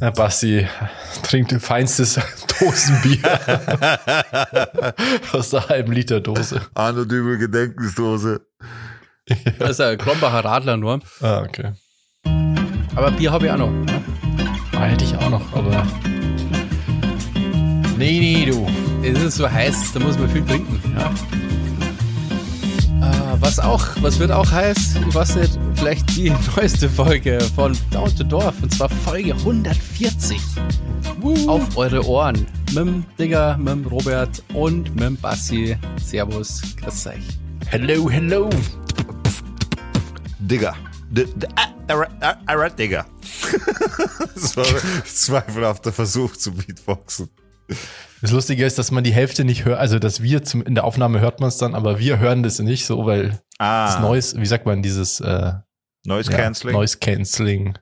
Herr Basti trinkt feinstes Dosenbier aus der halben Liter Dose. Arno Dübel Gedenkensdose. Das ist ein Krombacher Radler nur. Ah, okay. Aber Bier habe ich auch noch. Ah, hätte ich auch noch, aber. Nee, nee, du. Es ist so heiß, da muss man viel trinken. Ja. Äh, was auch, was wird auch heiß? Ich weiß nicht, vielleicht die neueste Folge von Down to Dorf und zwar Folge 140. Auf eure Ohren. Mit dem Digger, mit dem Robert und mit dem Bassi. Servus, grüß euch. Hello, hello. Digger. Ah, alright, Digger. das war ein zweifelhafter Versuch zu Beatboxen. Das Lustige ist, dass man die Hälfte nicht hört, also dass wir zum, in der Aufnahme hört man es dann, aber wir hören das nicht so, weil Ah, das Noise, wie sagt man, dieses äh, Noise ja, Cancelling. Noise Cancelling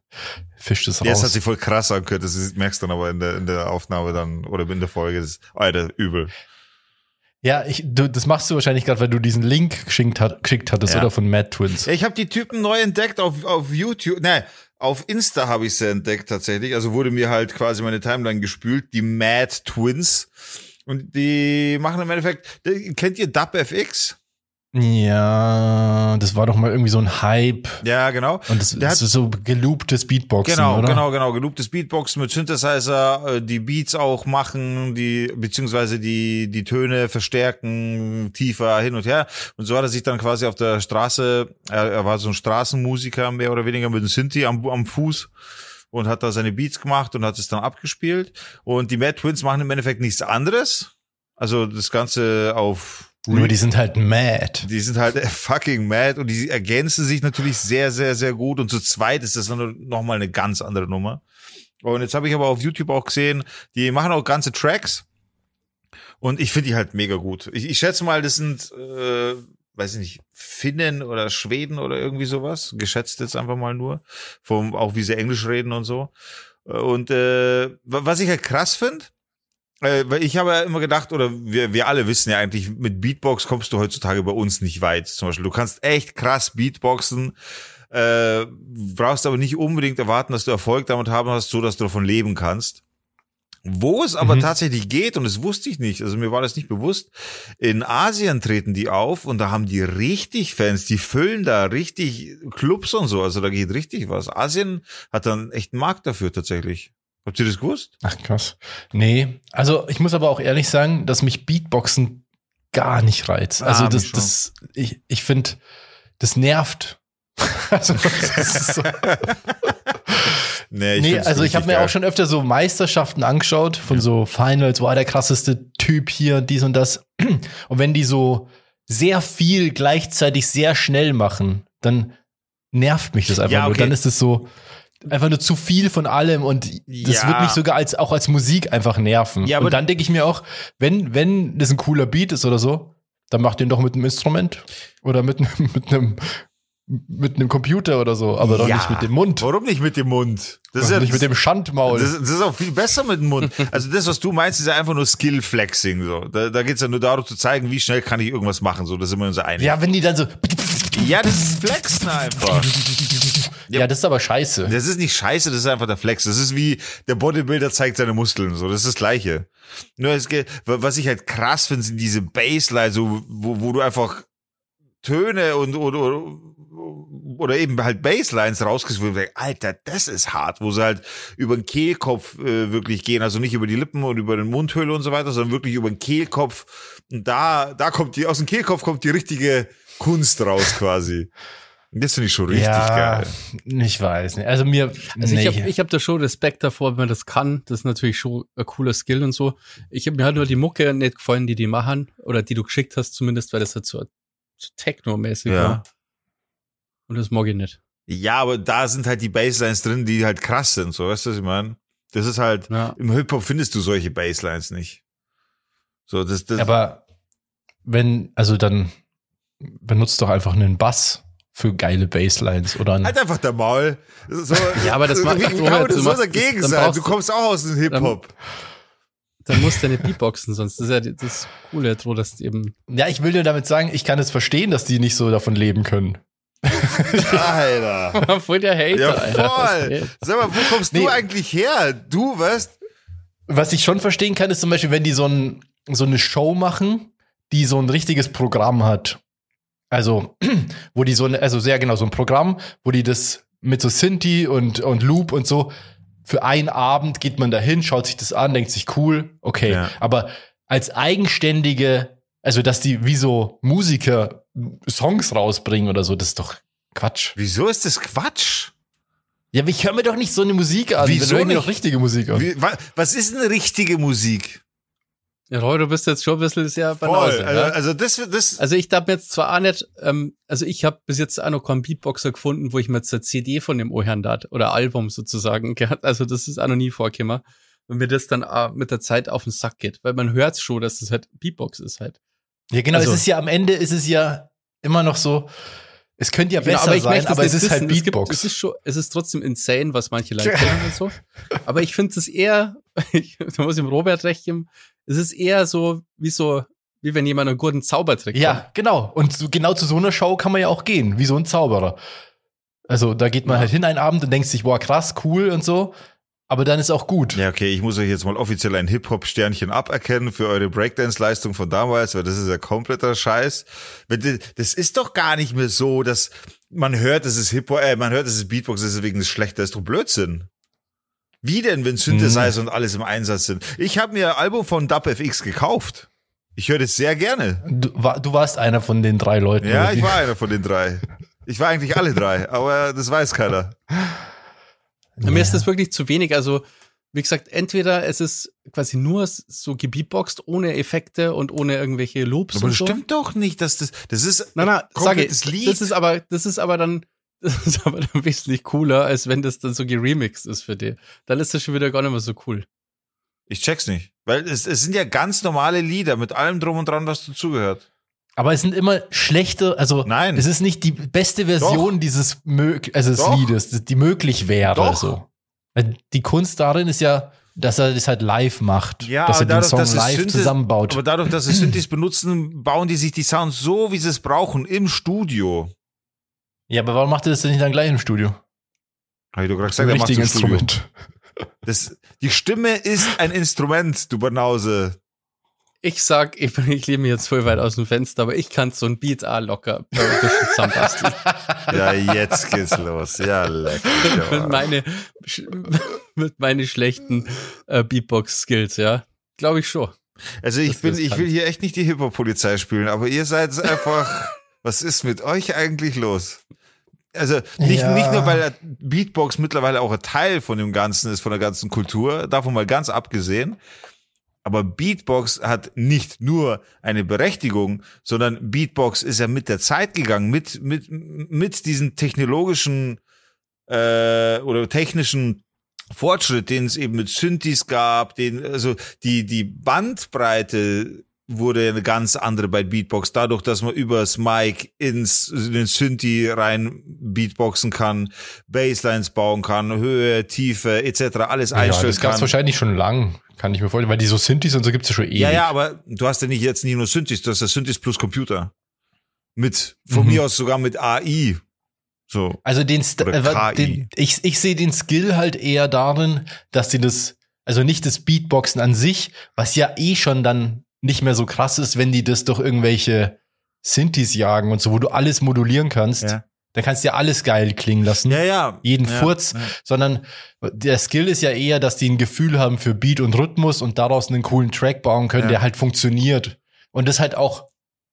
fischt es Ja, das hat raus. sich voll krass angehört. Das merkst du dann aber in der, in der Aufnahme dann oder in der Folge. Das ist, Alter, übel. Ja, ich, du, das machst du wahrscheinlich gerade, weil du diesen Link geschickt, hat, geschickt hattest, Ja. oder von Mad Twins. Ja, ich habe die Typen neu entdeckt auf, auf YouTube. Ne, auf Insta habe ich sie entdeckt tatsächlich. Also wurde mir halt quasi meine Timeline gespült. Die Mad Twins. Und die machen im Endeffekt, kennt ihr DubFX? Ja, das war doch mal irgendwie so ein Hype. Ja, genau. Und das, das ist so gelooptes Beatboxen, Genau, oder? genau, genau. Gelooptes Beatboxen mit Synthesizer, äh, die Beats auch machen, die, beziehungsweise die, die Töne verstärken, tiefer hin und her. Und so hat er sich dann quasi auf der Straße, er, er war so ein Straßenmusiker mehr oder weniger mit einem Synthi am, am Fuß und hat da seine Beats gemacht und hat es dann abgespielt. Und die Mad Twins machen im Endeffekt nichts anderes. Also das Ganze auf Nur die sind halt mad. die sind halt fucking mad und die ergänzen sich natürlich sehr, sehr, sehr gut. Und zu zweit ist das nochmal eine ganz andere Nummer. Und jetzt habe ich aber auf YouTube auch gesehen, die machen auch ganze Tracks. Und ich finde die halt mega gut. Ich, ich schätze mal, das sind, äh, weiß ich nicht, Finnen oder Schweden oder irgendwie sowas. Geschätzt jetzt einfach mal nur. Vom, auch wie sie Englisch reden und so. Und äh, wa- was ich halt krass finde, äh, weil ich habe ja immer gedacht, oder wir, wir alle wissen ja eigentlich, mit Beatbox kommst du heutzutage bei uns nicht weit. Zum Beispiel, du kannst echt krass Beatboxen, äh, brauchst aber nicht unbedingt erwarten, dass du Erfolg damit haben hast, so dass du davon leben kannst. Wo es aber Mhm. tatsächlich geht, und das wusste ich nicht, also mir war das nicht bewusst, in Asien treten die auf und da haben die richtig Fans, die füllen da richtig Clubs und so, also da geht richtig was. Asien hat dann echt einen Markt dafür tatsächlich. Habt ihr das gewusst? Ach krass. Nee, also ich muss aber auch ehrlich sagen, dass mich Beatboxen gar nicht reizt. Also Ah, das, das, ich, ich finde, das nervt. also, das so, Nee, nee, find's also ich habe mir geil. auch schon öfter so Meisterschaften angeschaut von so Finals, war der krasseste Typ hier und dies und das. Und wenn die so sehr viel gleichzeitig sehr schnell machen, dann nervt mich das einfach Ja, nur. okay. Dann ist es so einfach nur zu viel von allem und das Ja. wird mich sogar als auch als Musik einfach nerven. Ja, aber- und dann denke ich mir auch, wenn wenn das ein cooler Beat ist oder so, dann mach den doch mit einem Instrument oder mit einem mit einem mit einem Computer oder so, aber doch Ja. nicht mit dem Mund. Warum nicht mit dem Mund? Das Doch nicht mit dem Schandmaul. das, das ist auch viel besser mit dem Mund. Also das, was du meinst, ist ja einfach nur Skill-Flexing. So. Da, da geht's ja nur darum zu zeigen, wie schnell kann ich irgendwas machen. So, da sind wir uns einig. ja, wenn die dann so ja das ist Flexen einfach. Ja, das ist aber scheiße. Das ist nicht scheiße, das ist einfach der Flex. Das ist wie der Bodybuilder zeigt seine Muskeln. So, das ist das Gleiche. Nur es was ich halt krass finde, sind diese Bassline, so, wo, wo du einfach Töne und oder, oder, eben halt Basslines du denkst, Alter, das ist hart, wo sie halt über den Kehlkopf äh, wirklich gehen, also nicht über die Lippen und über den Mundhöhle und so weiter, sondern wirklich über den Kehlkopf. Und da, da kommt die, aus dem Kehlkopf kommt die richtige Kunst raus quasi. Das finde ich schon richtig ja, geil. ich weiß nicht. Also mir, Also nee. ich habe ich hab da schon Respekt davor, wenn man das kann. Das ist natürlich schon ein cooler Skill und so. Ich habe mir halt nur die Mucke nicht gefallen, die die machen. Oder die du geschickt hast zumindest, weil das halt so, so Techno-mäßig Ja. war. Und das mag ich nicht. Ja, aber da sind halt die Basslines drin, die halt krass sind, so, weißt du, was ich meine? Das ist halt, Ja. im Hip-Hop findest du solche Basslines nicht. So, das, das, aber wenn, also dann benutzt doch einfach einen Bass für geile Basslines oder ein, halt einfach der Maul. So, Ja, aber das macht- wie, Robert, das so machst- dagegen dann sein? brauchst Du kommst auch aus dem Hip-Hop. Dann musst du ja nicht Beatboxen, sonst das ist ja das Coole, Dro, dass eben. Ja, ich will dir damit sagen, ich kann es verstehen, dass die nicht so davon leben können. Alter. voll der Hater, Ja, Alter. voll. Sag mal, wo kommst Nee. du eigentlich her? Du, was? Was ich schon verstehen kann, ist zum Beispiel, wenn die so, ein, so eine Show machen, die so ein richtiges Programm hat. Also, wo die so eine, also sehr genau, so ein Programm, wo die das mit so Sinti und, und Loop und so, für einen Abend geht man dahin, schaut sich das an, denkt sich cool, okay. Ja. Aber als eigenständige, also dass die wie so Musiker Songs rausbringen oder so, das ist doch Quatsch. Wieso ist das Quatsch? Ja, ich höre mir doch nicht so eine Musik an. Wieso Dann hör mir doch richtige Musik an. Wie, wa, was ist denn richtige Musik? Ja, Roy, du bist jetzt schon ein bisschen sehr Voll. Banause, Also, ja? also das, das, Also ich darf mir jetzt zwar auch nicht, ähm, also ich habe bis jetzt auch noch keinen Beatboxer gefunden, wo ich mir jetzt eine CD von dem Ohren dat oder Album sozusagen gehabt. Also das ist auch noch nie vorgekommen. Und mir das dann auch mit der Zeit auf den Sack geht. Weil man hört schon, dass das halt Beatbox ist halt. Ja, genau. Also- es ist ja am Ende ist es ja immer noch so. Es könnte ja besser Genau, ich sein, möchte aber es ist halt wissen. Es, gibt, Beatbox. es ist schon, es ist trotzdem insane, was manche Leute können und so. Aber ich finde es eher, ich, da muss ich dem Robert recht geben, es ist eher so, wie so, wie wenn jemand einen guten Zaubertrick kann. ja, genau. Und so, genau zu so einer Show kann man ja auch gehen, wie so ein Zauberer. Also da geht man Ja. halt hin einen Abend und denkt sich, boah, krass, cool und so. Aber dann ist auch gut. ja, okay, ich muss euch jetzt mal offiziell ein Hip-Hop-Sternchen aberkennen für eure Breakdance-Leistung von damals, weil das ist ja kompletter Scheiß. Das ist doch gar nicht mehr so, dass man hört, es ist Hip-Hop, äh, man hört, es ist Beatbox, deswegen ist es schlecht, das ist doch Blödsinn. Wie denn, wenn Synthesizer und alles im Einsatz sind? Ich habe mir ein Album von DubFX gekauft. Ich höre das sehr gerne. Du, war, du warst einer von den drei Leuten. Ja, ich war einer von den drei. Ich war eigentlich alle drei, aber das weiß keiner. Ja. Mir ist das wirklich zu wenig. Also, wie gesagt, entweder es ist quasi nur so gebeatboxt, ohne Effekte und ohne irgendwelche Loops Aber und das so. stimmt doch nicht, dass das, das ist Nein, nein, sage komplettes Lied. das ist aber, das ist aber dann, das ist aber dann wesentlich cooler, als wenn das dann so geremixed ist für dich. Dann ist das schon wieder gar nicht mehr so cool. Ich check's nicht. Weil es, es sind ja ganz normale Lieder mit allem drum und dran, was dazugehört. Aber es sind immer schlechte, also Nein. es ist nicht die beste Version dieses mög also des Doch. Liedes, die möglich wäre. Doch. So. Weil Die Kunst darin ist ja, dass er das halt live macht. Ja, dass er aber den dadurch, Song dass es live Synthes- zusammenbaut. Aber dadurch, dass sie Synthes benutzen, bauen die sich die Sounds so, wie sie es brauchen, im Studio. Ja, aber warum macht er das denn nicht dann gleich im Studio? Habe ich doch gerade gesagt, er Studio. Instrument. Das, die Stimme ist ein Instrument, du Banause. Ich sag, ich, bin- ich lebe mir jetzt voll weit aus dem Fenster, aber ich kann so ein Beat auch locker zusammenbasteln. Ja, jetzt geht's los. Ja, leck. mich mit, aber. meine, mit meine schlechten äh, Beatbox-Skills, ja. Glaube ich schon. Also ich bin, ich will hier echt nicht die Hip-Hop-Polizei spielen, aber ihr seid einfach, was ist mit euch eigentlich los? Also nicht, Ja. nicht nur, weil Beatbox mittlerweile auch ein Teil von dem Ganzen ist, von der ganzen Kultur, davon mal ganz abgesehen. Aber Beatbox hat nicht nur eine Berechtigung, sondern Beatbox ist ja mit der Zeit gegangen, mit, mit, mit diesen technologischen äh, oder technischen Fortschritt, den es eben mit Synthes gab, den, also die, die Bandbreite wurde eine ganz andere bei Beatbox, dadurch, dass man übers Mic ins in den Synthi rein Beatboxen kann, Basslines bauen kann, Höhe, Tiefe etc. alles Ja, einstellen das gab es kann. wahrscheinlich schon lang, kann ich mir vorstellen, weil die so Synthes und so gibt's ja schon ewig. Ja, ja, aber du hast ja nicht jetzt nicht nur Synthes, du hast ja Synthes plus Computer. Mit, von Mhm. mir aus sogar mit AI. So. Also den, St Oder äh, KI. den ich, ich sehe den Skill halt eher darin, dass die das, also nicht das Beatboxen an sich, was ja eh schon dann nicht mehr so krass ist, wenn die das durch irgendwelche Synthes jagen und so, wo du alles modulieren kannst, Ja. dann kannst du ja alles geil klingen lassen. Ja, ja. jeden ja, Furz, ja. sondern der Skill ist ja eher, dass die ein Gefühl haben für Beat und Rhythmus und daraus einen coolen Track bauen können, Ja. der halt funktioniert und das halt auch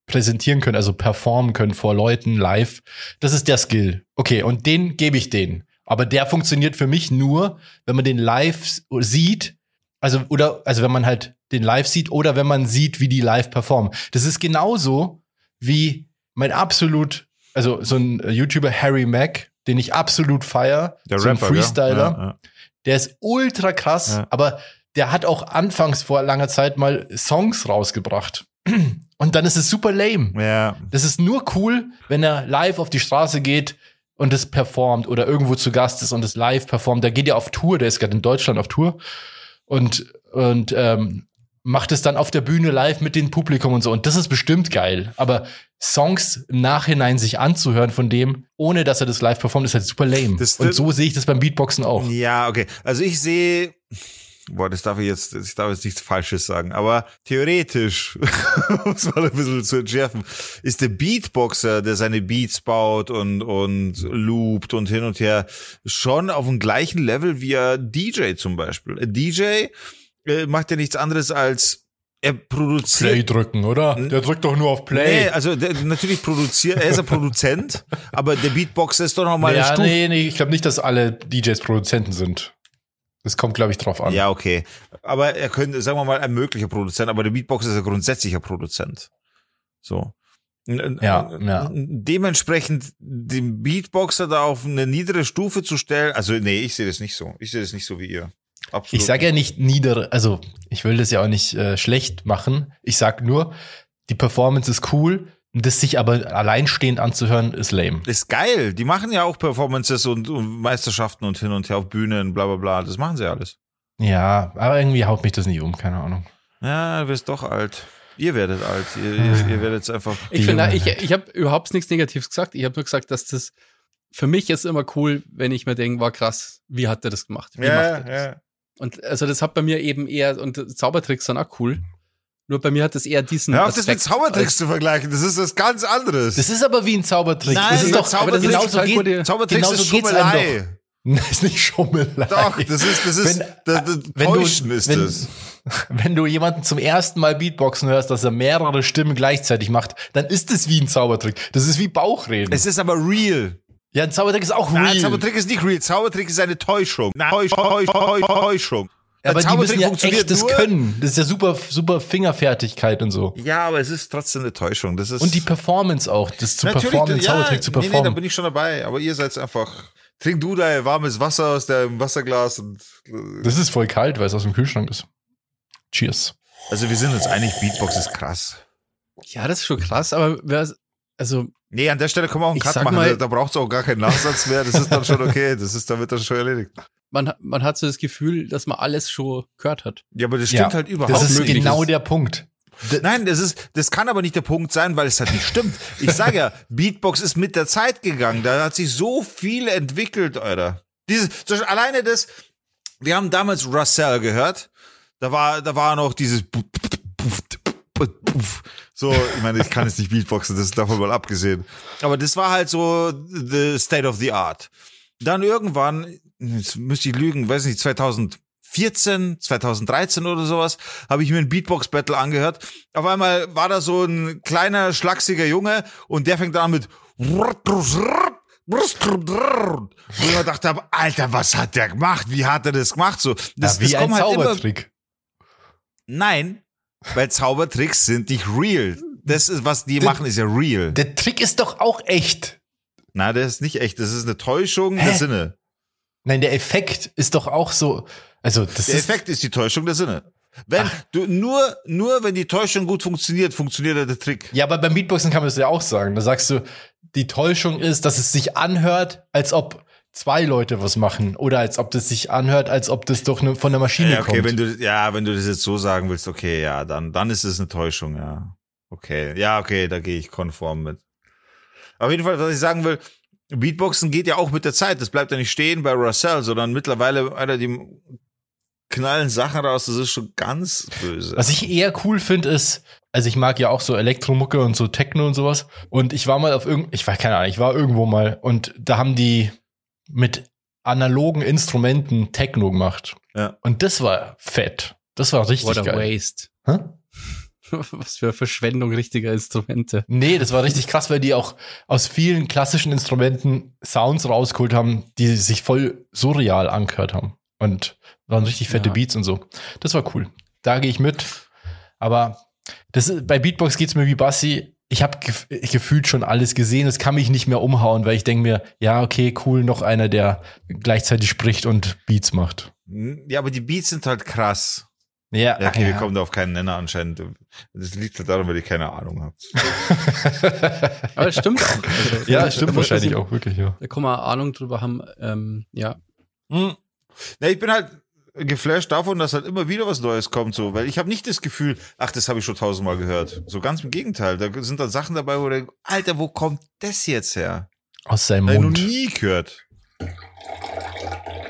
präsentieren können, also performen können vor Leuten live. Das ist der Skill. Okay, und den gebe ich denen. Aber der funktioniert für mich nur, wenn man den live sieht, also oder also wenn man halt den live sieht oder wenn man sieht, wie die live performen. Das ist genauso wie mein absolut, also so ein YouTuber Harry Mack, den ich absolut feier, Der so ein Rapper? Freestyler, Ja, ja. der ist ultra krass, Ja. aber der hat auch anfangs vor langer Zeit mal Songs rausgebracht. Und dann ist es super lame. Ja, Das ist nur cool, wenn er live auf die Straße geht und es performt oder irgendwo zu Gast ist und es live performt. Der geht ja auf Tour, der ist gerade in Deutschland auf Tour und, und ähm, macht es dann auf der Bühne live mit dem Publikum und so. Und das ist bestimmt geil. Aber Songs im Nachhinein sich anzuhören von dem, ohne dass er das live performt, ist halt super lame. Das- und so sehe ich das beim Beatboxen auch. Ja, okay. Also ich sehe, boah, das darf ich jetzt, ich darf jetzt nichts Falsches sagen, aber theoretisch, um es mal ein bisschen zu entschärfen, ist der Beatboxer, der seine Beats baut und, und loopt und hin und her, schon auf dem gleichen Level wie ein DJ zum Beispiel. Ein DJ äh, macht ja nichts anderes als er produziert Play drücken, oder? Der drückt doch nur auf Play. Nee, also der, natürlich produziert, er ist ein Produzent, aber der Beatboxer ist doch noch mal eine ja, Stufe. nee, nee, ich glaube nicht, dass alle DJs Produzenten sind. Das kommt, glaube ich, drauf an. Ja, okay. Aber er könnte, sagen wir mal, ein möglicher Produzent, aber der Beatboxer ist ein grundsätzlicher Produzent. So. Ja, ja. Dementsprechend den Beatboxer da auf eine niedere Stufe zu stellen, also nee, ich sehe das nicht so. Ich sehe das nicht so wie ihr. Absolut. Ich sage ja nicht nieder, also ich will das ja auch nicht äh, schlecht machen. Ich sag nur, die Performance ist cool, das sich aber alleinstehend anzuhören, ist lame. ist geil. Die machen ja auch Performances und, und Meisterschaften und hin und her auf Bühnen, bla bla bla. Das machen sie alles. Ja, aber irgendwie haut mich das nicht um, keine Ahnung. Ja, du wirst doch alt. Ihr werdet alt. Ihr, ihr, ihr werdet einfach. Ich finde, ich, ich habe überhaupt nichts Negatives gesagt. Ich habe nur gesagt, dass das für mich ist immer cool, wenn ich mir denke, war krass, wie hat er das gemacht? Wie macht er das? ja. Und also das hat bei mir eben eher, und Zaubertricks sind auch cool. Nur bei mir hat das eher diesen. Hör auf, das mit Zaubertricks zu vergleichen. Das ist was ganz anderes. Das ist aber wie ein Zaubertrick. Nein, das ist doch aber das ist genauso geht, Zaubertricks genauso ist Schummelei. Das ist nicht Schummelei. Doch, das ist, das ist, Wenn- das, das wenn du- ist wenn- das. Wenn du jemanden zum ersten Mal Beatboxen hörst, dass er mehrere Stimmen gleichzeitig macht, dann ist es wie ein Zaubertrick. Das ist wie Bauchreden. Es ist aber real. ja, ein Zaubertrick ist auch Nein, real. Zaubertrick ist nicht real. Zaubertrick ist eine Täuschung. Nein, Täusch, Täusch, Täusch, Täuschung. Ja, aber die müssen ja echtes nur- können. Das ist ja super, super Fingerfertigkeit und so. Ja, aber es ist trotzdem eine Täuschung. Das ist Und die Performance auch, das zu performen, ja, Zaubertrick zu Nee, nee, da performen. bin ich schon dabei. Aber ihr seid einfach. Trink du dein warmes Wasser aus deinem Wasserglas und. das ist voll kalt, weil es aus dem Kühlschrank ist. Cheers. Also wir sind uns einig, Beatbox ist krass. Ja, das ist schon krass, aber wer, also Nee, an der Stelle können wir auch einen Cut machen. mal- da da braucht es auch gar keinen Nachsatz mehr. Das ist dann schon okay. Das ist damit dann schon erledigt. Man, hat- man hat so das Gefühl, dass man alles schon gehört hat. Ja, aber das stimmt Ja, halt überhaupt Das ist nicht. genau der Punkt. D- Nein, das ist, das kann aber nicht der Punkt sein, weil es halt nicht stimmt. Ich sage ja, Beatbox ist mit der Zeit gegangen. Da hat sich so viel entwickelt, Alter. Dieses, zum Beispiel alleine das, wir haben damals Russell gehört. Da war, da war noch dieses so, ich meine, ich kann jetzt nicht Beatboxen, das ist davon mal abgesehen. Aber das war halt so the state of the art. Dann irgendwann, jetzt müsste ich lügen, weiß nicht, 2014, 2013 oder sowas, habe ich mir ein Beatbox-Battle angehört. Auf einmal war da so ein kleiner, schlachsiger Junge und der fängt an mit und ich dachte, hab, Alter, was hat der gemacht? Wie hat er das gemacht? So, das, ja, wie das ein kommt halt immer, Zaubertrick. Nein, weil Zaubertricks sind nicht real. Das ist, was die machen, ist ja real. Der Trick ist doch auch echt. Na, das ist nicht echt. Das ist eine Täuschung der Hä? Sinne. Nein, der Effekt ist doch auch so. Also, das Der ist. Effekt ist die Täuschung der Sinne. Wenn du nur, nur wenn die Täuschung gut funktioniert, funktioniert der Trick. Ja, aber beim Beatboxen kann man das ja auch sagen. Da sagst du, die Täuschung ist, dass es sich anhört, als ob zwei Leute was machen. Oder als ob das sich anhört, als ob das doch ne, von der Maschine Ja, okay, kommt. wenn du, ja, wenn du das jetzt so sagen willst, okay, ja, dann, dann ist es eine Täuschung, ja. Okay, ja, okay, da gehe ich konform mit. Auf jeden Fall, was ich sagen will, Beatboxen geht ja auch mit der Zeit. Das bleibt ja nicht stehen bei Russell, sondern mittlerweile, Alter, die knallen Sachen raus, das ist schon ganz böse. Was ich eher cool finde, ist, also ich mag ja auch so Elektromucke und so Techno und sowas. Und ich war mal auf irgend, ich war keine Ahnung, ich war irgendwo mal und da haben die mit analogen Instrumenten Techno gemacht. Ja. Und das war fett. Das war richtig What a geil. waste. Hä? Was für Verschwendung richtiger Instrumente. Nee, das war richtig krass, weil die auch aus vielen klassischen Instrumenten Sounds rausgeholt haben, die sich voll surreal angehört haben. Und waren richtig fette Ja. Beats und so. Das war cool. Da gehe ich mit. Aber das ist, bei Beatbox geht's mir wie Bassi. Ich habe gef gefühlt schon alles gesehen. Es kann mich nicht mehr umhauen, weil ich denke mir, ja, okay, cool, noch einer, der gleichzeitig spricht und Beats macht. Ja, aber die Beats sind halt krass. Ja, Ja, okay, wir kommen da auf keinen Nenner anscheinend. Das liegt halt daran, weil ihr keine Ahnung habt. Aber das stimmt auch. Also, Ja, da- stimmt wahrscheinlich auch, wirklich, ja. Da kann man Ahnung drüber haben. Ähm, ja. Hm. Na, ich bin halt, geflasht davon, dass halt immer wieder was Neues kommt, so, weil ich habe nicht das Gefühl, ach, das habe ich schon tausendmal gehört. So ganz im Gegenteil. Da sind dann Sachen dabei, wo der, Alter, wo kommt das jetzt her? Aus seinem Hab ich noch Mund. nie gehört.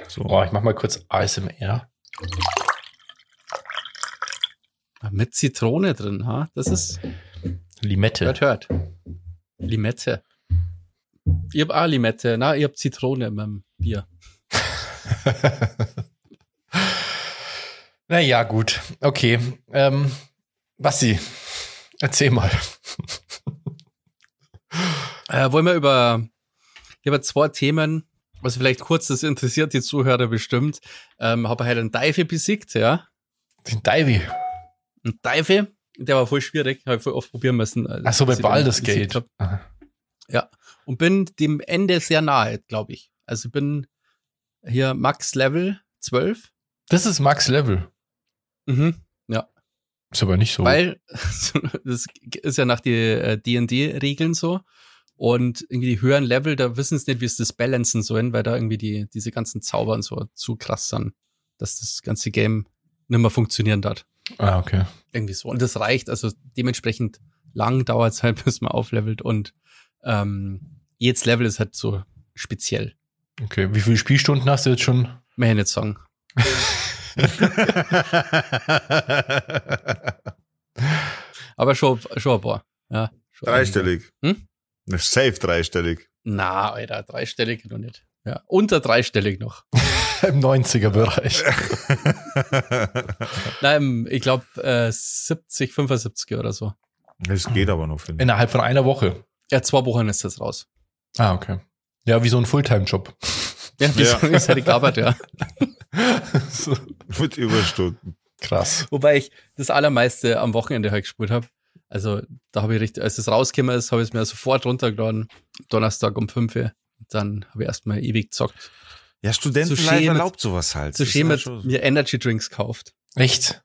So. Boah, ich mach mal kurz ASMR. Mit Zitrone drin, ha? Das ist, Limette. hört, hört. Limette. Ich hab auch Limette. Na, ich hab Zitrone in meinem Bier. naja, gut. Okay. Ähm, Basti, erzähl mal. Äh, wollen wir über, ich habe zwei Themen, also vielleicht kurz, das interessiert die Zuhörer bestimmt. Ähm, habe halt einen Teufel besiegt, ja. Den Divey. Ein Teufel, der war voll schwierig, habe ich voll oft probieren müssen. äh, Ach so, bei den Baldur's Gate. Ja. Und bin dem Ende sehr nahe, glaube ich. Also ich bin hier Max Level 12. Das ist Max Level. Mhm. Ist aber nicht so. Weil das ist ja nach die äh, D&D-Regeln so. Und irgendwie die höheren Level, da wissen sie nicht, wie sie das balancen sollen, weil da irgendwie die, diese ganzen Zauber und so zu krass sind, dass das ganze Game nicht mehr funktionieren hat. Ah, okay. Irgendwie so. Und das reicht, also dementsprechend lang dauert es halt, bis man auflevelt und ähm, jedes Level ist halt so speziell. Okay. Wie viele Spielstunden hast du jetzt schon? Mehr nicht sagen. Aber schon, schon ein paar. Ja, schon dreistellig. Hm? Safe dreistellig. Na, Alter, dreistellig noch nicht. Ja, unter dreistellig noch. Im 90er-Bereich. Nein, ich glaube äh, 70, 75 oder so. Es geht aber noch, finde ich. Innerhalb von einer Woche. Ja, zwei Wochen ist das raus. Ah, okay. Ja, wie so ein Fulltime-Job. Ja, wie Ja. so ist halt die Arbeit, ja. so. Mit Überstunden. Krass. Wobei ich das allermeiste am Wochenende halt gespielt habe. Also da habe ich richtig, als es rausgekommen ist, habe ich es mir sofort runtergeladen. Donnerstag um 5 Uhr. Dann habe ich erstmal ewig gezockt. Ja, Studentenlife erlaubt sowas halt. Zu mit schon- mir Energy Drinks kauft. Echt?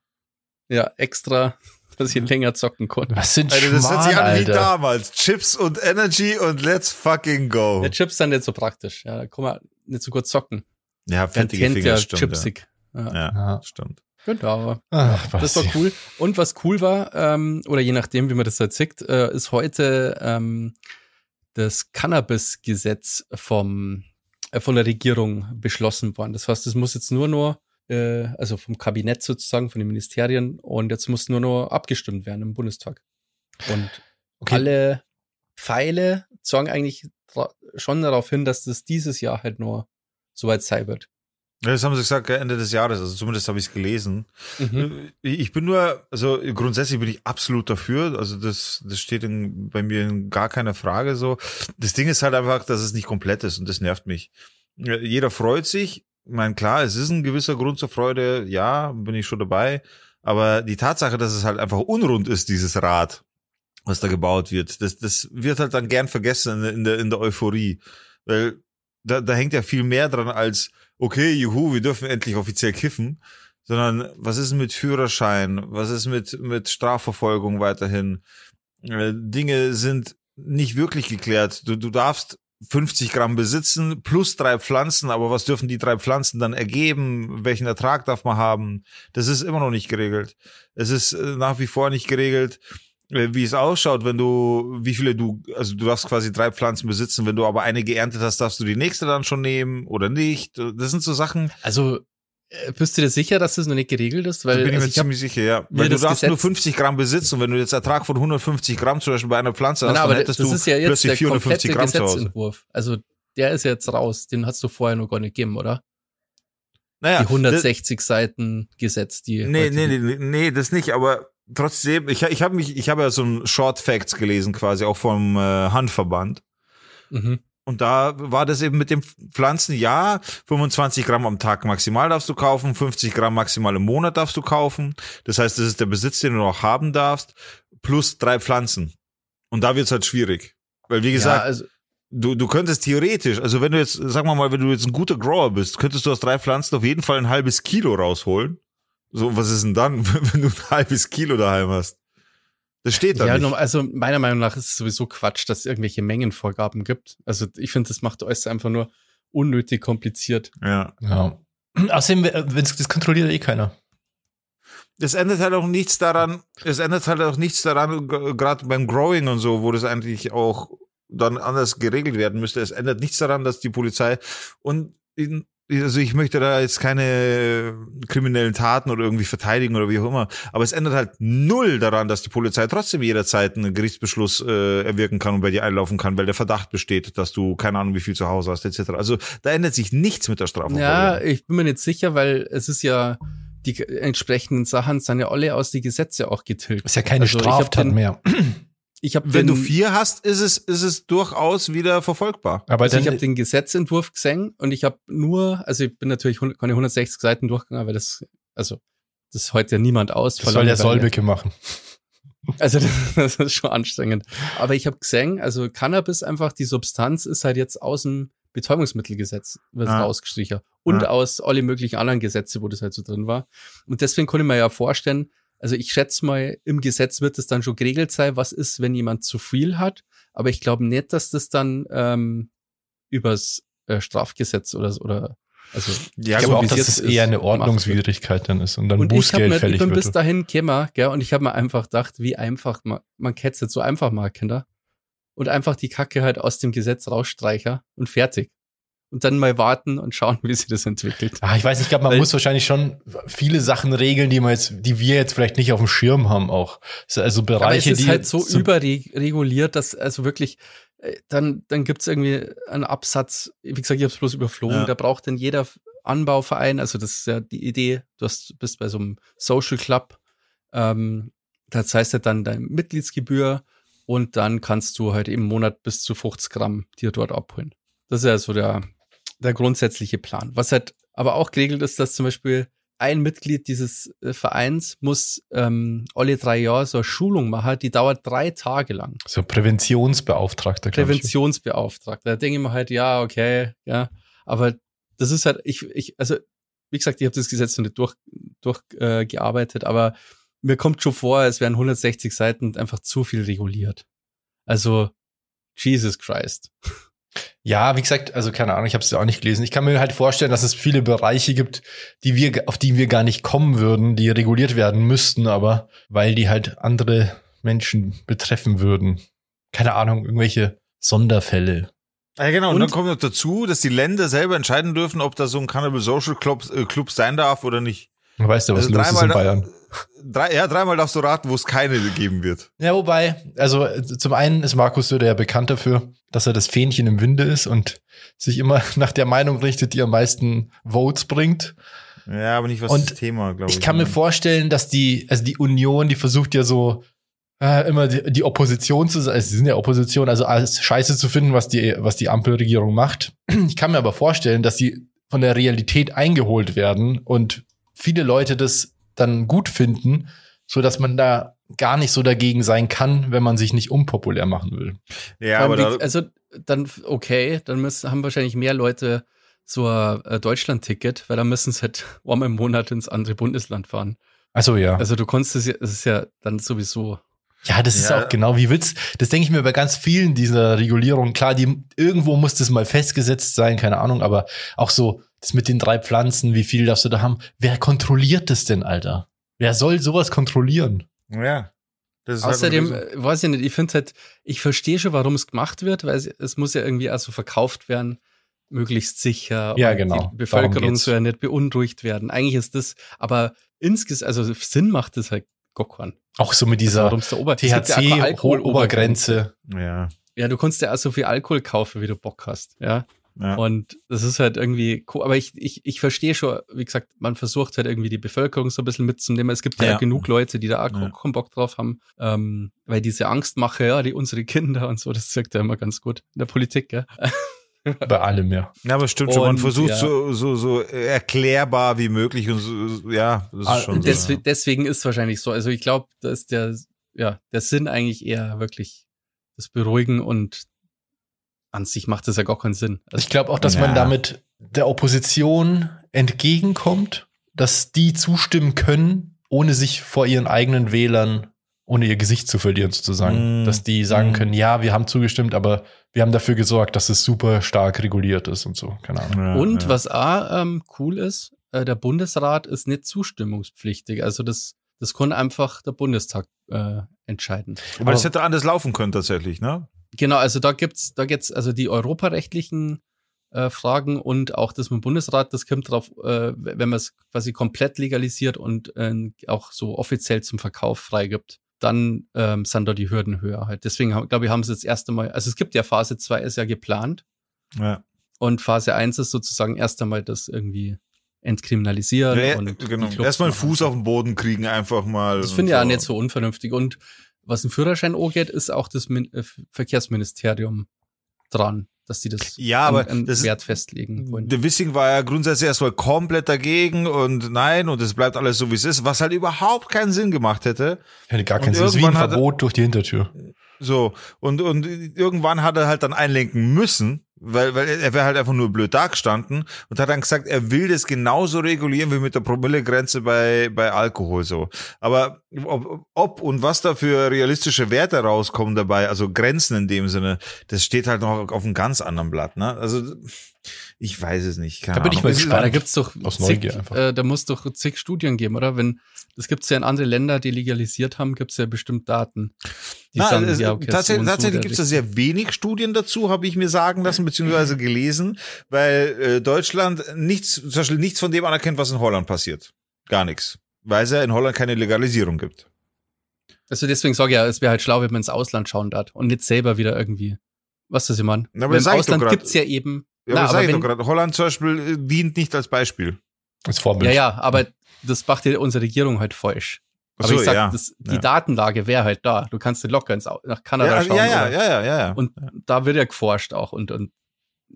Ja, extra, dass ich länger zocken konnte. Was sind Alter, das hört sich an wie damals. Chips und Energy und let's fucking go. Der Chips sind nicht so praktisch. Ja, da kann man nicht so gut zocken. Ja, fettige kennt Finger, ja stimmt. chipsig. Ja. Ja, ja Ja. stimmt. Genau. Ach, Das war cool. Und was cool war, ähm, oder je nachdem, wie man das halt sieht, äh, ist heute ähm, das Cannabis-Gesetz vom von der Regierung beschlossen worden. Das heißt, es muss jetzt nur noch, äh, also vom Kabinett sozusagen, von den Ministerien, und jetzt muss nur noch abgestimmt werden im Bundestag. Und Okay. alle Pfeile zeigen eigentlich schon darauf hin, dass das dieses Jahr halt nur soweit sein wird. Ja, Das haben sie gesagt, Ende des Jahres, also zumindest habe ich es gelesen. Mhm. Ich bin nur, also grundsätzlich bin ich absolut dafür. Also das, das steht in, bei mir in gar keiner Frage so. Das Ding ist halt einfach, dass es nicht komplett ist und das nervt mich. Jeder freut sich. Ich meine, klar, es ist ein gewisser Grund zur Freude. Ja, bin ich schon dabei. Aber die Tatsache, dass es halt einfach unrund ist, dieses Rad, was da gebaut wird, das, das wird halt dann gern vergessen in, der, in der Euphorie. Weil da, da hängt ja viel mehr dran als, okay, juhu, wir dürfen endlich offiziell kiffen sondern was ist mit Führerschein? Was ist mit, mit Strafverfolgung weiterhin? Äh, Dinge sind nicht wirklich geklärt. Du, du darfst 50 Gramm besitzen plus drei Pflanzen, aber was dürfen die drei Pflanzen dann ergeben? Welchen Ertrag darf man haben? Das ist immer noch nicht geregelt. Es ist äh, nach wie vor nicht geregelt, wie es ausschaut, wenn du, wie viele du, also du darfst quasi drei Pflanzen besitzen, wenn du aber eine geerntet hast, darfst du die nächste dann schon nehmen oder nicht. Das sind so Sachen, Also, äh, bist du dir sicher, dass das noch nicht geregelt ist? da Weil bin ich also mir ich ziemlich sicher, ja. Weil du darfst nur Gesetz- 50 Gramm besitzen und wenn du jetzt Ertrag von 150 Gramm zum Beispiel bei einer Pflanze hast, Nein, dann hättest das du ist ja jetzt plötzlich der 450 komplette Gramm zu Hause. Gesetzentwurf. Also der ist jetzt raus. Den hast du vorher noch gar nicht gegeben, oder? Naja, die 160 Seiten Gesetz, die. Nee, nee, nee, nee, das nicht, aber trotzdem, ich, ich habe mich, ich habe ja so ein Short Facts gelesen quasi, auch vom äh, Handverband. Mhm. Und da war das eben mit den Pflanzen, ja, 25 Gramm am Tag maximal darfst du kaufen, 50 Gramm maximal im Monat darfst du kaufen. Das heißt, das ist der Besitz, den du noch haben darfst, plus drei Pflanzen. Und da wird's halt schwierig. Weil, wie gesagt, ja, also, du, du könntest theoretisch, also wenn du jetzt, sag mal mal, wenn du jetzt ein guter Grower bist, könntest du aus drei Pflanzen auf jeden Fall ein halbes Kilo rausholen. So, was ist denn dann, wenn du ein halbes Kilo daheim hast? Das steht da ja, nicht. nur- also meiner Meinung nach ist es sowieso Quatsch, dass es irgendwelche Mengenvorgaben gibt. Also ich finde, das macht alles einfach nur unnötig kompliziert. Ja. Ja. Außerdem, wenn das kontrolliert eh keiner. Es ändert halt auch nichts daran, es ändert halt auch nichts daran, gerade beim Growing und so, wo das eigentlich auch dann anders geregelt werden müsste. Es ändert nichts daran, dass die Polizei und in, also ich möchte da jetzt keine kriminellen Taten oder irgendwie verteidigen oder wie auch immer, aber es ändert halt null daran, dass die Polizei trotzdem jederzeit einen Gerichtsbeschluss äh, erwirken kann und bei dir einlaufen kann, weil der Verdacht besteht, dass du keine Ahnung wie viel zu Hause hast etc. Also da ändert sich nichts mit der Strafverfolgung. Ja, ich bin mir nicht sicher, weil es ist ja die entsprechenden Sachen sind ja alle aus die Gesetze auch getilgt. Ist ja keine also Straftat mehr. Ich hab Wenn den, du vier hast, ist es, ist es durchaus wieder verfolgbar. Aber also ich habe den Gesetzentwurf gesehen und ich habe nur, also ich bin natürlich keine 160 Seiten durchgegangen, weil das, also das heute ja niemand aus. Das soll der Solbecke machen. Also das, das, ist schon anstrengend. Aber ich habe gesehen, also Cannabis einfach, die Substanz ist halt jetzt aus dem Betäubungsmittelgesetz wird ah. rausgestrichen. Und ah. aus alle möglichen anderen Gesetze, wo das halt so drin war. Und deswegen konnte man ja vorstellen, also ich schätze mal, im Gesetz wird es dann schon geregelt sein, was ist, wenn jemand zu viel hat. Aber ich glaube nicht, dass das dann ähm, übers äh, Strafgesetz oder oder also ja, ich glaube auch, dass es eher eine Ordnungswidrigkeit dann ist und dann und Bußgeld ich fällig ich bin wird. bis dahin gekommen, gell, und ich habe mir einfach gedacht, wie einfach man, man kennt es jetzt so einfach mal, Kinder. Und einfach die Kacke halt aus dem Gesetz rausstreicher und fertig und dann mal warten und schauen, wie sich das entwickelt. Ah, ich weiß nicht, ich glaube, man Weil, muss wahrscheinlich schon viele Sachen regeln, die man jetzt, die wir jetzt vielleicht nicht auf dem Schirm haben auch. Also Bereiche, aber es ist die halt so überreguliert, dass also wirklich äh, dann dann gibt's irgendwie einen Absatz. Wie gesagt, ich habe es bloß überflogen. Ja. Da braucht dann jeder Anbauverein, also das ist ja die Idee. Du hast, bist bei so einem Social Club. Ähm, das heißt ja dann deine Mitgliedsgebühr und dann kannst du halt im Monat bis zu 50 Gramm dir dort abholen. Das ist ja so der der grundsätzliche Plan. Was halt aber auch geregelt ist, dass zum Beispiel ein Mitglied dieses äh, Vereins muss ähm, alle drei Jahre so eine Schulung machen, die dauert drei Tage lang. So Präventionsbeauftragter. Präventionsbeauftragter. Da denke ich mir halt, ja, okay, ja. Aber das ist halt, ich, ich, also, wie gesagt, ich habe das Gesetz noch nicht durch, durchgearbeitet, äh, aber mir kommt schon vor, es wären 160 Seiten einfach zu viel reguliert. Also, Jesus Christ. Ja, wie gesagt, also keine Ahnung, ich habe es ja auch nicht gelesen. Ich kann mir halt vorstellen, dass es viele Bereiche gibt, die wir, auf die wir gar nicht kommen würden, die reguliert werden müssten, aber weil die halt andere Menschen betreffen würden. Keine Ahnung, irgendwelche Sonderfälle. Ja, genau. Und, und dann kommt noch dazu, dass die Länder selber entscheiden dürfen, ob da so ein Cannibal Social Club, äh, Club sein darf oder nicht. Weißt du, was also los ist in Bayern? Drei, ja, dreimal darfst du raten, wo es keine geben wird. Ja, wobei, also zum einen ist Markus Söder ja bekannt dafür, dass er das Fähnchen im Winde ist und sich immer nach der Meinung richtet, die am meisten Votes bringt. Ja, aber nicht was und das Thema, glaube ich. Ich kann mir vorstellen, dass die, also die Union, die versucht ja so äh, immer die, die Opposition zu sein, also sie sind ja Opposition, also alles Scheiße zu finden, was die, was die Ampelregierung macht. Ich kann mir aber vorstellen, dass sie von der Realität eingeholt werden und viele Leute das dann gut finden, so dass man da gar nicht so dagegen sein kann, wenn man sich nicht unpopulär machen will. Ja, aber da also dann okay, dann müssen haben wahrscheinlich mehr Leute so ein äh, Deutschland-Ticket, weil dann müssen sie halt einmal im Monat ins andere Bundesland fahren. Also ja. Also du konntest es ja, es ist ja dann sowieso. Ja, das ist ja. auch genau wie Witz. Das denke ich mir bei ganz vielen dieser Regulierungen. Klar, die, irgendwo muss das mal festgesetzt sein, keine Ahnung, aber auch so, das mit den drei Pflanzen, wie viel darfst du da haben? Wer kontrolliert das denn, Alter? Wer soll sowas kontrollieren? Ja. Halt Außerdem, halt weiß ich nicht, ich finde halt, ich verstehe schon, warum es gemacht wird, weil es, es muss ja irgendwie also verkauft werden, möglichst sicher. Ja, genau. Die Bevölkerung soll ja nicht beunruhigt werden. Eigentlich ist das, aber insgesamt, also Sinn macht das halt gar keinen. Auch so mit dieser THC-Obergrenze. Ja. Ja, du kannst ja auch so viel Alkohol kaufen, wie du Bock hast. Ja. Ja. Und das ist halt irgendwie cool. Aber ich, ich, ich verstehe schon, wie gesagt, man versucht halt irgendwie die Bevölkerung so ein bisschen mitzunehmen. Es gibt ja, ja genug Leute, die da auch ja. keinen Bock drauf haben, ähm, weil diese Angstmache, ja, die unsere Kinder und so, das sagt ja immer ganz gut in der Politik, gell? Bei allem, ja. Ja, aber stimmt schon. Man versucht ja. so, so, so erklärbar wie möglich und so, ja, das ist ah, schon deswegen, so. Ja. Deswegen ist es wahrscheinlich so. Also ich glaube, dass der, ja, der Sinn eigentlich eher wirklich das Beruhigen und an sich macht das ja gar keinen Sinn. Also, ich glaube auch, dass ja. man damit der Opposition entgegenkommt, dass die zustimmen können, ohne sich vor ihren eigenen Wählern, ohne ihr Gesicht zu verlieren, sozusagen. Mm. Dass die sagen mm. können, ja, wir haben zugestimmt, aber wir haben dafür gesorgt, dass es super stark reguliert ist und so. Keine Ahnung. Ja, und ja. was A ähm, cool ist, äh, der Bundesrat ist nicht zustimmungspflichtig. Also das, das kann einfach der Bundestag äh, entscheiden. Aber das hätte anders laufen können tatsächlich, ne? Genau, also da gibt's, da gibt's also die europarechtlichen äh, Fragen und auch das mit dem Bundesrat, das kommt drauf, äh, wenn man es quasi komplett legalisiert und äh, auch so offiziell zum Verkauf freigibt, dann ähm, sind da die Hürden höher halt. Deswegen glaube ich, haben sie jetzt erst einmal, also es gibt ja Phase 2 ist ja geplant Ja. und Phase 1 ist sozusagen erst einmal das irgendwie entkriminalisieren Ja, und genau. Erstmal einen. Fuß auf den Boden kriegen, einfach mal. Das finde ich ja nicht so unvernünftig. Und was ein Führerschein angeht, ist auch das Min äh, Verkehrsministerium dran, dass die das Ja, aber an, an das Wert festlegen wollen. Der Wissing war ja grundsätzlich erstmal komplett dagegen und nein, und es bleibt alles so, wie es ist, was halt überhaupt keinen Sinn gemacht hätte. Hätte gar Und keinen Sinn. Das ist wie ein er- Verbot durch die Hintertür. So, und, und irgendwann hat er halt dann einlenken müssen, weil, weil er wäre halt einfach nur blöd dagestanden und hat dann gesagt, er will das genauso regulieren wie mit der Promillegrenze bei, bei Alkohol so. Aber ob, ob und was da für realistische Werte rauskommen dabei, also Grenzen in dem Sinne, das steht halt noch auf einem ganz anderen Blatt, ne? Also, ich weiß es nicht. Keine Da bin ich Ahnung. mal Es ist gespannt. da gibt's doch Aus zig, äh, da muss doch zig Studien geben, oder? Wenn das gibt's ja in andere Länder, die legalisiert haben, gibt's ja bestimmt Daten. Die Na, sagen, es, ja, okay, tatsächlich so tatsächlich der gibt es da sehr wenig Studien dazu, habe ich mir sagen lassen, beziehungsweise gelesen, weil äh, Deutschland nichts, zum Beispiel nichts von dem anerkennt, was in Holland passiert. Gar nichts. Weil es ja in Holland keine Legalisierung gibt. Also deswegen sage ich ja, es wäre halt schlau, wenn man ins Ausland schauen darf und nicht selber wieder irgendwie. Was das ich meine? Na, aber Im Ausland grad. gibt's ja eben. Ja, Na, aber sag ich wenn- doch gerade, Holland zum Beispiel äh, dient nicht als Beispiel. Als Vorbild. Ja, ja, aber das macht ja unsere Regierung halt falsch. Aber so, ich sag, ja. das, die Ja. Datenlage wäre halt da. Du kannst nicht locker ins, nach Kanada Ja, schauen. ja, ja, ja, ja, ja. Und da wird ja geforscht auch und, und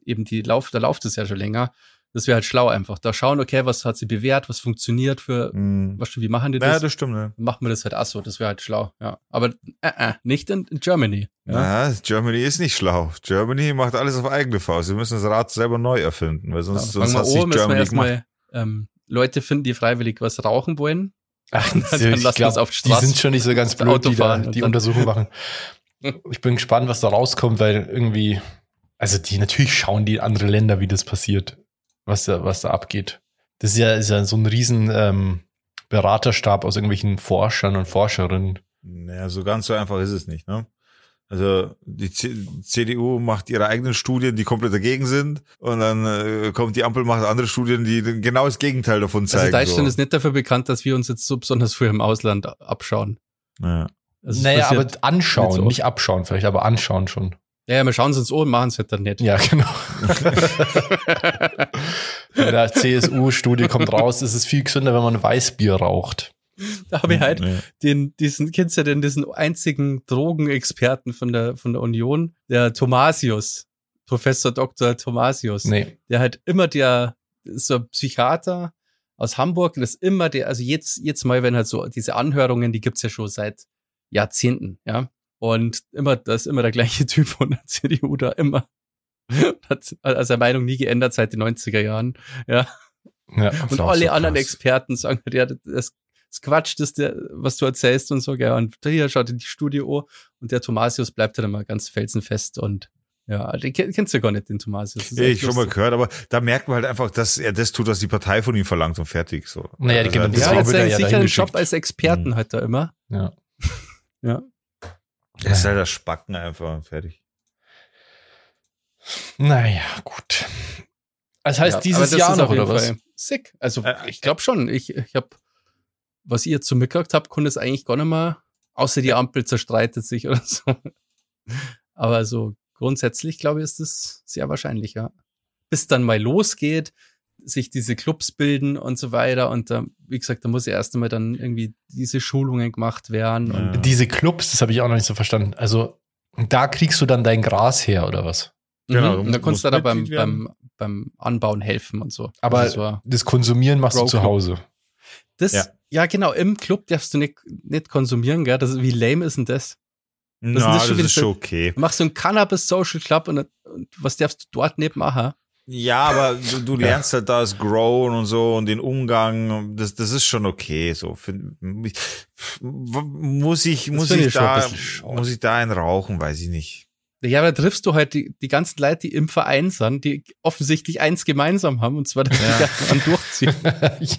eben die Lauf, da läuft es ja schon länger. Das wäre halt schlau einfach. Da schauen, okay, was hat sie bewährt, was funktioniert für, Hm. was, wie machen die Ja, das? das stimmt, ja. Machen wir das halt auch so. Das wäre halt schlau, ja. Aber äh, äh, nicht in, in Germany. Ja. Ja, Germany ist nicht schlau. Germany macht alles auf eigene Faust. Sie müssen das Rad selber neu erfinden, weil Ja, sonst, fangen sonst hat sich wir Germany erstmal ähm, Leute finden, die freiwillig was rauchen wollen. Ach, Dann ich lassen glaub, es auf die die Straße. sind schon nicht so ganz blöd, Auto die, da, die dann- Untersuchung machen. Ich bin gespannt, was da rauskommt, weil irgendwie, also die natürlich schauen die in andere Länder, wie das passiert, was da, was da abgeht. Das ist ja, ist ja so ein riesen ähm, Beraterstab aus irgendwelchen Forschern und Forscherinnen. Naja, so ganz so einfach ist es nicht, ne? Also die C CDU macht ihre eigenen Studien, die komplett dagegen sind, und dann äh, kommt die Ampel, macht andere Studien, die genau das Gegenteil davon zeigen. Also Deutschland so. ist nicht dafür bekannt, dass wir uns jetzt so besonders früh im Ausland abschauen. Also es naja, aber anschauen, nicht so nicht abschauen vielleicht, aber anschauen schon. Ja, ja, wir schauen es uns an und machen es halt dann nicht. Ja, genau. In der CSU-Studie kommt raus, es ist viel gesünder, wenn man Weißbier raucht. Da habe ich halt Ja. den, diesen, kennst du ja denn diesen einzigen Drogenexperten von der, von der Union, der Thomasius, Professor Dr. Thomasius, Nee. der halt immer der, so ein Psychiater aus Hamburg, das ist immer der, also jetzt, jetzt mal, wenn halt so diese Anhörungen, die gibt's ja schon seit Jahrzehnten, ja. Und immer, da ist immer der gleiche Typ von der CDU da immer. Hat also seine Meinung nie geändert seit den 90er Jahren. Ja. Ja, Und ist alle so anderen krass. Experten sagen, halt, ja, das, das Quatsch, das der, was du erzählst und so, ja. Und hier schaut dir die Studie an und der Thomasius bleibt dann immer ganz felsenfest und ja, den kenn- kennst du gar nicht, den Thomasius. Das ist Ja, ich schon mal gehört, aber da merkt man halt einfach, dass er das tut, was die Partei von ihm verlangt und fertig so. Naja, Also, genau, das Ja, jetzt er einen ja sicheren dahin Job als Experten Mhm. hat er immer. Ja. Ja. Das ist halt das Spacken einfach fertig. Naja, gut. Das heißt, Ja, dieses das Jahr noch, oder was? Fall Sick. Also Äh, ich glaube schon. Ich, ich habe, was ihr so mitgekriegt habt, konnte es eigentlich gar nicht mehr, außer die Ampel zerstreitet sich oder so. Aber so grundsätzlich, glaube ich, ist es sehr wahrscheinlich, ja. Bis dann mal losgeht, sich diese Clubs bilden und so weiter. Und da, wie gesagt, da muss ja erst einmal dann irgendwie diese Schulungen gemacht werden. Ja. Und Diese Clubs, das habe ich auch noch nicht so verstanden. Also, da kriegst du dann dein Gras her, oder was? Genau, Mhm. du Und da kannst du da beim, beim, beim Anbauen helfen und so. Aber Also so, das Konsumieren machst du Bro zu Club. Hause. Das, ja. Ja. genau, im Club darfst du nicht, nicht konsumieren, gell? Das, ist- wie lame ist denn das? Na, das das, schon wieder ist so- schon okay. Du machst so ein Cannabis Social Club und, und was darfst du dort nicht machen? Ja, aber du, du lernst halt das Grown und so und den Umgang, das, das ist schon okay. So Find- muss ich, muss ich ich da, muss ich da einen rauchen, weiß ich nicht. Ja, da triffst du halt die, die ganzen Leute, die im Verein sind, die offensichtlich eins gemeinsam haben, und zwar, dass Ja. die ganzen durchziehen.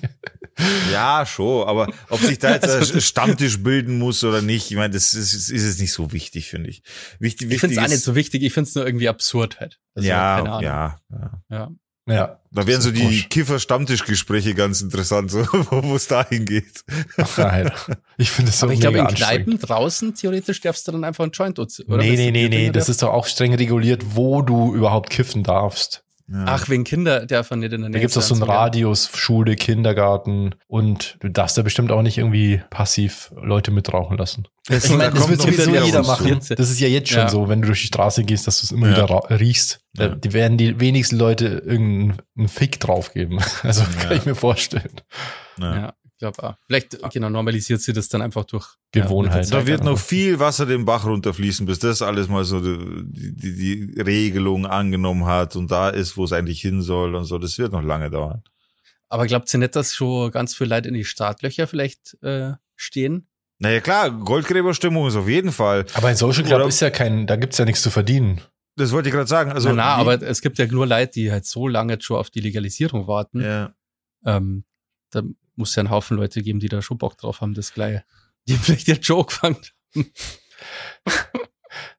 Ja, schon, aber ob sich da jetzt Also ein Stammtisch bilden muss oder nicht, ich meine, das ist, ist es nicht so wichtig, finde ich. Wichtig, Ich finde es wichtig auch nicht so wichtig, ich finde es nur irgendwie absurd halt. Also, ja, keine Ahnung. ja, ja. ja. Ja. Da wären so die. Kiffer-Stammtischgespräche ganz interessant, so, wo es dahin geht. Nein. Ich finde es so Aber ich glaube, in. Kneipen draußen theoretisch darfst du dann einfach einen Joint oder? Nee, nee, nee, nee. Das ist doch auch streng reguliert, wo du überhaupt kiffen darfst. Ja. Ach, wegen Kinder darf man nicht in der Da Nähe gibt's auch so einen. Radius, Schule, Kindergarten und du darfst da bestimmt auch nicht irgendwie passiv Leute mitrauchen lassen. Das, Ich meine, da das wird sowieso wieder jeder machen. Das ist ja jetzt schon Ja. so, wenn du durch die Straße gehst, dass du es immer Ja. wieder riechst. Ja. Die werden die wenigsten Leute irgendeinen Fick draufgeben. Also kann ich mir vorstellen. Ja. Ja, ich glaube auch. Vielleicht, genau, normalisiert sie das dann einfach durch Gewohnheit. Zeit Da wird noch viel Wasser den Bach runterfließen, bis das alles mal so die, die, die Regelung angenommen hat und da ist, wo es eigentlich hin soll und so. Das wird noch lange dauern. Aber glaubt ihr nicht, dass schon ganz viele Leute in die Startlöcher vielleicht äh, stehen? Naja, klar, Goldgräberstimmung ist auf jeden Fall. Aber ein Social Club Oder- ist ja kein, da gibt's ja nichts zu verdienen. Das wollte ich gerade sagen. Also, na, na, die- aber es gibt ja nur Leute, die halt so lange schon auf die Legalisierung warten. Ja. Ähm, da muss ja einen Haufen Leute geben, die da schon Bock drauf haben, das gleich. Die vielleicht jetzt schon angefangen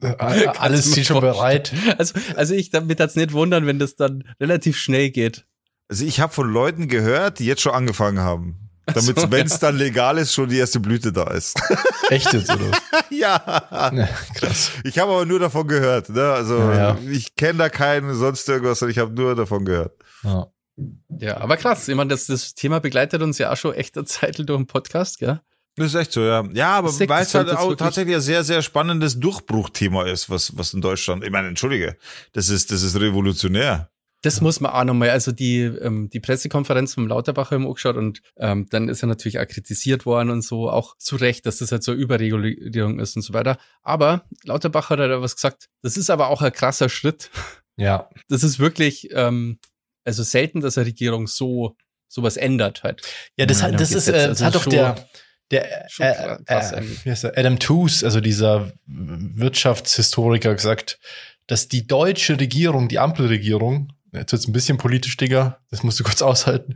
Äh, Alles steht schon bereit. Also, also ich damit hat's nicht wundern, wenn das dann relativ schnell geht. Also ich habe von Leuten gehört, die jetzt schon angefangen haben. Damit, so, wenn es ja. dann legal ist, schon die erste Blüte da ist. Echt jetzt, oder? ja. Ja, krass. Ich habe aber nur davon gehört. Ne? Also Ja, ja. ich kenne da keinen sonst irgendwas, sondern ich habe nur davon gehört. Ja. Ja, aber krass. Ich meine, das, das Thema begleitet uns ja auch schon echt eine Zeit durch den Podcast, gell? Das ist echt so, ja. Ja, aber weil es halt auch tatsächlich ein sehr, sehr spannendes Durchbruchthema ist, was, was in Deutschland, ich meine, entschuldige, das ist, das ist revolutionär. Das muss man auch nochmal, also die, ähm, die Pressekonferenz vom Lauterbach haben wir angeschaut und ähm, dann ist er natürlich auch kritisiert worden und so, auch zu Recht, dass das halt so Überregulierung ist und so weiter. Aber Lauterbach hat halt was gesagt, das ist aber auch ein krasser Schritt. ja. Das ist wirklich, ähm, also selten, dass eine Regierung so sowas ändert halt. Ja, das, Ja, hat, das ist, äh, also hat doch der, der äh, äh, er? Adam Tooze, also dieser Wirtschaftshistoriker, gesagt, dass die deutsche Regierung, die Ampelregierung, jetzt wird's ein bisschen politisch, Digga, das musst du kurz aushalten,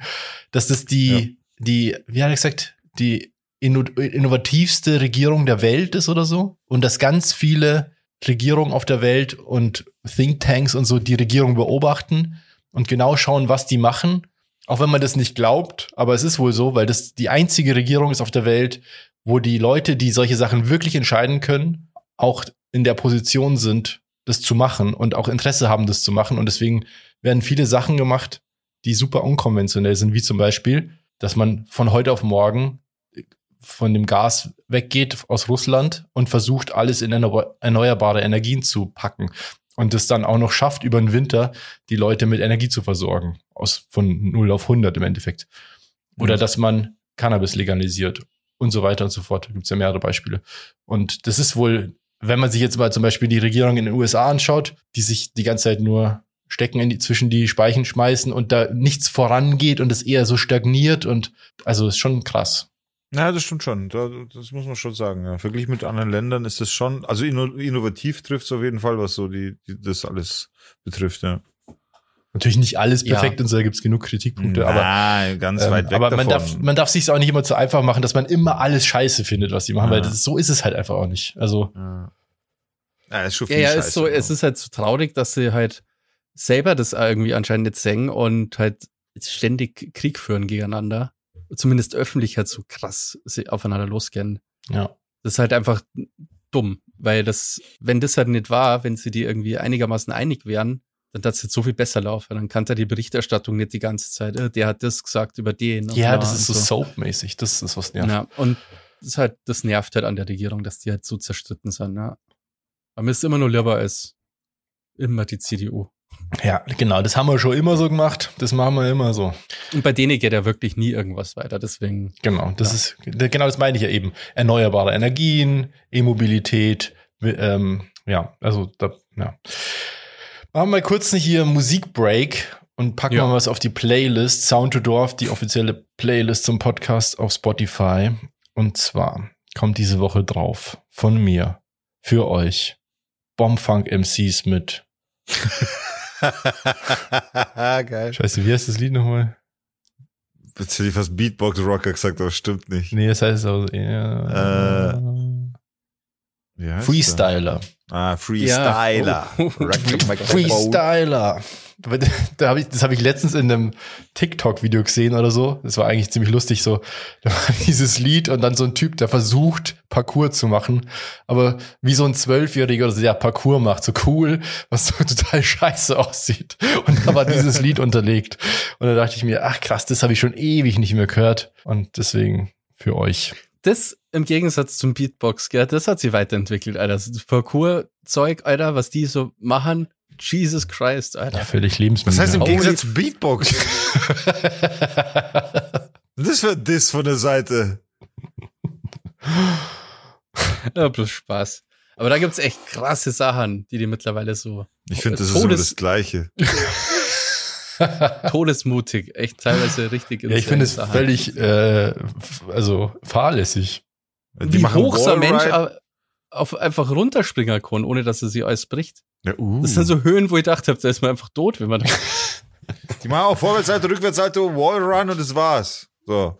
dass das die, die, wie hat er gesagt, die inno innovativste Regierung der Welt ist oder so und dass ganz viele Regierungen auf der Welt und Thinktanks und so die Regierung beobachten und genau schauen, was die machen auch wenn man das nicht glaubt, aber es ist wohl so, weil das die einzige Regierung ist auf der Welt, wo die Leute, die solche Sachen wirklich entscheiden können, auch in der Position sind, das zu machen und auch Interesse haben, das zu machen. Und deswegen werden viele Sachen gemacht, die super unkonventionell sind, wie zum Beispiel, dass man von heute auf morgen von dem Gas weggeht aus Russland und versucht, alles in erneu- erneuerbare Energien zu packen. Und es dann auch noch schafft, über den Winter die Leute mit Energie zu versorgen. Aus, von 0 auf 100 im Endeffekt. Oder dass man Cannabis legalisiert und so weiter und so fort. Da gibt's ja mehrere Beispiele. Und das ist wohl, wenn man sich jetzt mal zum Beispiel die Regierung in den USA anschaut, die sich die ganze Zeit nur Stecken in die, zwischen die Speichen schmeißen und da nichts vorangeht und es eher so stagniert und also ist schon krass. Ja, das stimmt schon. Da, das muss man schon sagen. Ja. Verglichen mit anderen Ländern ist das schon, also inno, innovativ trifft es auf jeden Fall, was so die, die das alles betrifft. Ja. Natürlich nicht alles Ja. perfekt und so, da gibt's genug Kritikpunkte, aber Nein, ganz Ähm, weit weg aber man davon. darf, man darf sich auch nicht immer zu einfach machen, dass man immer alles scheiße findet, was die machen, Ja. weil das, so ist es halt einfach auch nicht. Also, ja. Ja, ist schon Ja, viel ja, Scheiße, ist so, ja. es ist halt so traurig, dass sie halt selber das irgendwie anscheinend nicht singen und halt ständig Krieg führen gegeneinander. Zumindest öffentlich halt so krass sie aufeinander losgehen. ja. Das ist halt einfach dumm, weil das, wenn das halt nicht war, wenn sie die irgendwie einigermaßen einig wären, dann hat es jetzt so viel besser laufen. Dann kann da die Berichterstattung nicht die ganze Zeit, äh, der hat das gesagt über den. Ja, das ist so und soapmäßig. Das ist was nervt. Ja, und das ist halt, das nervt halt an der Regierung, dass die halt so zerstritten sind, ja. Aber mir ist immer nur lieber als immer die CDU. Ja, genau. Das haben wir schon immer so gemacht. Das machen wir immer so. Und bei denen geht ja wirklich nie irgendwas weiter, deswegen. Genau. Das ist, genau das meine ich ja eben. Erneuerbare Energien, E-Mobilität, ähm, ja, also, da, ja. Machen wir kurz hier Musikbreak und packen Ja. mal was auf die Playlist. Sound to Dorf, die offizielle Playlist zum Podcast auf Spotify. Und zwar kommt diese Woche drauf von mir für euch Bombfunk MCs mit. Geil. Scheiße, wie heißt das Lied nochmal? Jetzt hätte ich fast Beatbox Rocker gesagt, aber stimmt nicht. Nee, das heißt auch eher. Heißt Freestyler. der? Ah, Freestyler. Ja. Oh. Freestyler. Da hab ich, das habe ich letztens in einem TikTok-Video gesehen oder so. Das war eigentlich ziemlich lustig. So, da war dieses Lied und dann so ein Typ, der versucht, Parcours zu machen, aber wie so ein Zwölfjähriger oder so, der Parcours macht, so cool, was so total scheiße aussieht. Und da war dieses Lied unterlegt. Und da dachte ich mir, ach krass, das habe ich schon ewig nicht mehr gehört. Und deswegen für euch. Das im Gegensatz zum Beatbox, gell, das hat sich weiterentwickelt, Alter. Das Parcours-Zeug, Alter, was die so machen. Jesus Christ, Alter. Ja, völlig Was lebensmüde. heißt im Holy- Gegensatz zu Beatbox? das für Diss von der Seite. Ja, bloß Spaß. Aber da gibt's echt krasse Sachen, die die mittlerweile so Ich finde, das ist immer Todes- das Gleiche. todesmutig, echt teilweise richtig Ja, ich finde es Sachen. völlig, äh, also fahrlässig. Die Wie hoch so ein Mensch auf einfach runterspringen kann, ohne dass er sie alles bricht. Ja, uh. Das sind so Höhen, wo ich dachte, da ist man einfach tot, wenn man Die machen auch Vorwärtsseite, Rückwärtsseite, Wallrun und das war's. So.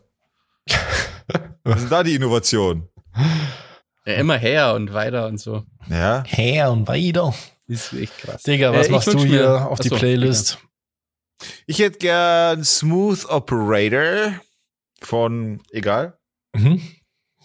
Was ist da die Innovation? ja, immer her und weiter und so. Ja. Her und weiter. Das ist echt krass. Digga, was Äh, machst du hier mir- auf die Achso, Playlist? Ich hätte gern Smooth Operator von, egal. Mhm.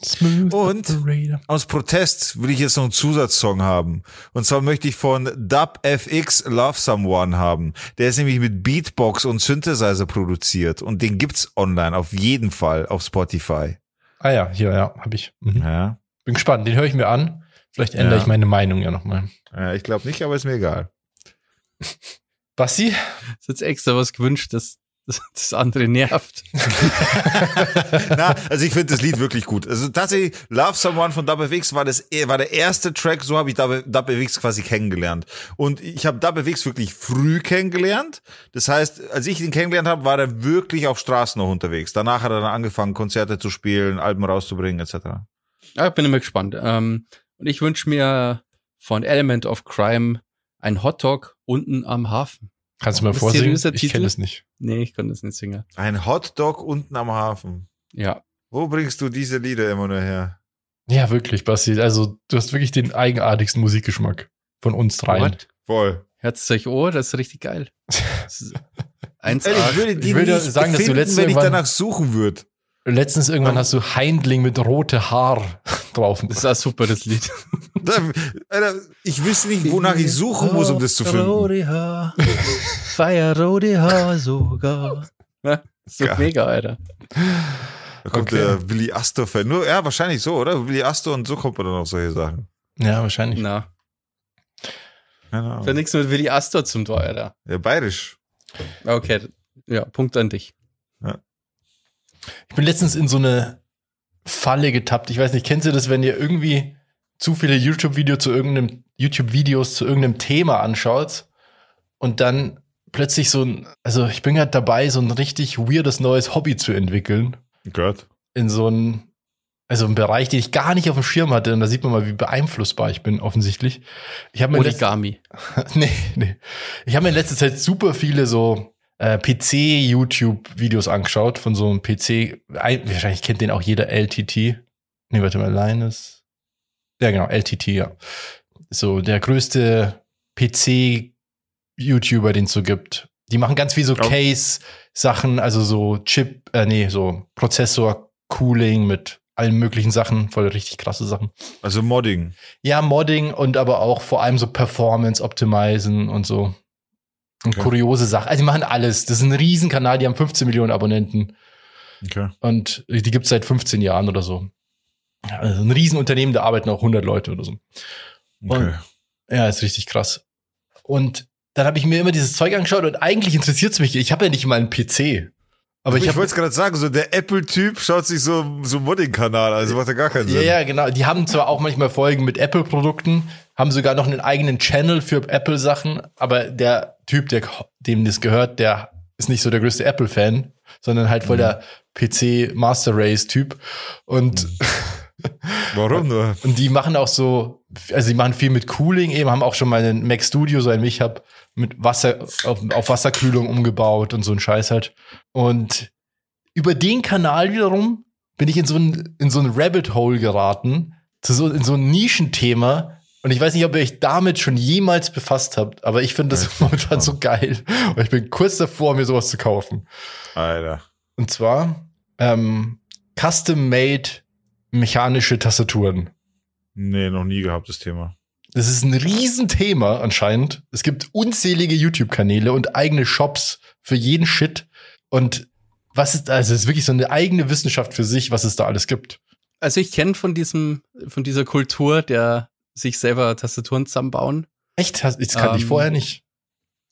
Smooth Und? Operator. Aus Protest will ich jetzt noch einen Zusatzsong haben. Und zwar möchte ich von Dub FX Love Someone haben. Der ist nämlich mit Beatbox und Synthesizer produziert. Und den gibt's online, auf jeden Fall, auf Spotify. Ah ja, hier, ja, hab ich. Mhm. Ja. Bin gespannt, den höre ich mir an. Vielleicht ändere Ja. ich meine Meinung ja nochmal. ja ich glaube nicht, aber ist mir egal. Basti? Ist jetzt extra was gewünscht, dass das andere nervt. Na, also ich finde das Lied wirklich gut. Also tatsächlich, Love Someone von WFX war das war der erste Track, so habe ich WFX quasi kennengelernt. Und ich habe WFX wirklich früh kennengelernt. Das heißt, als ich ihn kennengelernt habe, war er wirklich auf Straßen noch unterwegs. Danach hat er dann angefangen, Konzerte zu spielen, Alben rauszubringen, etc. Ja, bin immer gespannt. Ähm, und ich wünsche mir von Element of Crime ein Hotdog unten am Hafen. Kannst du mal vorsingen? Ich Titel? kenne es nicht. Nee, ich kann das nicht singen. Ein Hotdog unten am Hafen. Ja. Wo bringst du diese Lieder immer nur her? Ja, wirklich, Basti. Also, du hast wirklich den eigenartigsten Musikgeschmack von uns dreien. What? Voll. Hört's euch Ohr, das ist richtig geil. Ist 1A. Ehrlich, ich würde die Ich würde nicht sagen, dass du finden, letztes wenn ich danach suchen würde. Letztens irgendwann hast du Heindling mit rote Haar drauf. Das ist auch super, das Lied. Da- Alter, Ich wüsste nicht, wonach ich suchen muss, um das zu finden. Rote Haar, Feierrote Haar sogar. Ja, so Geil. mega, Alter. Da kommt Okay. der Willy Astor-Fan. Nur, ja, wahrscheinlich so, oder? Willy Astor und so kommt man dann auf solche Sachen. Ja, wahrscheinlich. Na, Keine für Ahnung. nichts mit Willi Astor zum Tor, Alter. Ja, bayerisch. Okay, ja, Punkt an dich. Ich bin letztens in so eine Falle getappt. Ich weiß nicht, kennst du das, wenn ihr irgendwie zu viele YouTube-Videos zu irgendeinem YouTube-Videos zu irgendeinem Thema anschaut und dann plötzlich so ein, also ich bin gerade dabei, so ein richtig weirdes neues Hobby zu entwickeln Gott. in so einen, also einen Bereich, den ich gar nicht auf dem Schirm hatte. Und da sieht man mal, wie beeinflussbar ich bin, offensichtlich. Ich habe mir Origami. nee, nee. Ich habe mir in letzter Zeit super viele so äh, PC-YouTube-Videos angeschaut von so einem PC. Ein, wahrscheinlich kennt den auch jeder LTT. Nee, warte mal, Linus. Ja, genau, LTT, ja. So der größte PC-YouTuber, den es so gibt. Die machen ganz viel so Oh. Case-Sachen, also so Chip, äh, nee, so Prozessor-Cooling mit allen möglichen Sachen, voll richtig krasse Sachen. Also Modding. Ja, Modding und aber auch vor allem so Performance optimizen und so. Okay. kuriose Sachen. Also die machen alles. Das ist ein Riesenkanal, die haben 15 Millionen Abonnenten Okay. und die gibt's seit 15 Jahren oder so. Also ein Riesenunternehmen, da arbeiten auch 100 Leute oder so. okay. Ja, ist richtig krass. Und dann habe ich mir immer dieses Zeug angeschaut und eigentlich interessiert es mich. Ich habe ja nicht mal einen PC. Aber ich ich wollte es gerade sagen, so der Apple-Typ schaut sich so, so Modding-Kanal, an, also macht ja gar keinen Ja, Sinn. ja, genau. Die haben zwar auch manchmal Folgen mit Apple-Produkten, haben sogar noch einen eigenen Channel für Apple-Sachen, aber der Typ, der, dem das gehört, der ist nicht so der größte Apple-Fan, sondern halt voll der PC Master Race-Typ. Und Warum nur? Und die machen auch so, also die machen viel mit Cooling eben, haben auch schon mal einen Mac Studio, so ein ich habe mit Wasser, auf, auf Wasserkühlung umgebaut und so ein Scheiß halt. Und über den Kanal wiederum bin ich in so ein, in so ein Rabbit Hole geraten, zu so, in so ein Nischenthema. Und ich weiß nicht, ob ihr euch damit schon jemals befasst habt, aber ich finde das momentan so geil. Und ich bin kurz davor, mir sowas zu kaufen. Alter. Und zwar ähm, custom-made mechanische Tastaturen. Nee, noch nie gehabt, das Thema. Das ist ein Riesenthema anscheinend. Es gibt unzählige YouTube-Kanäle und eigene Shops für jeden Shit. Und was ist, also es ist wirklich so eine eigene Wissenschaft für sich, was es da alles gibt. Also ich kenne von diesem, von dieser Kultur der sich selber Tastaturen zusammenbauen. Echt? Das kannte ich Ähm, vorher nicht.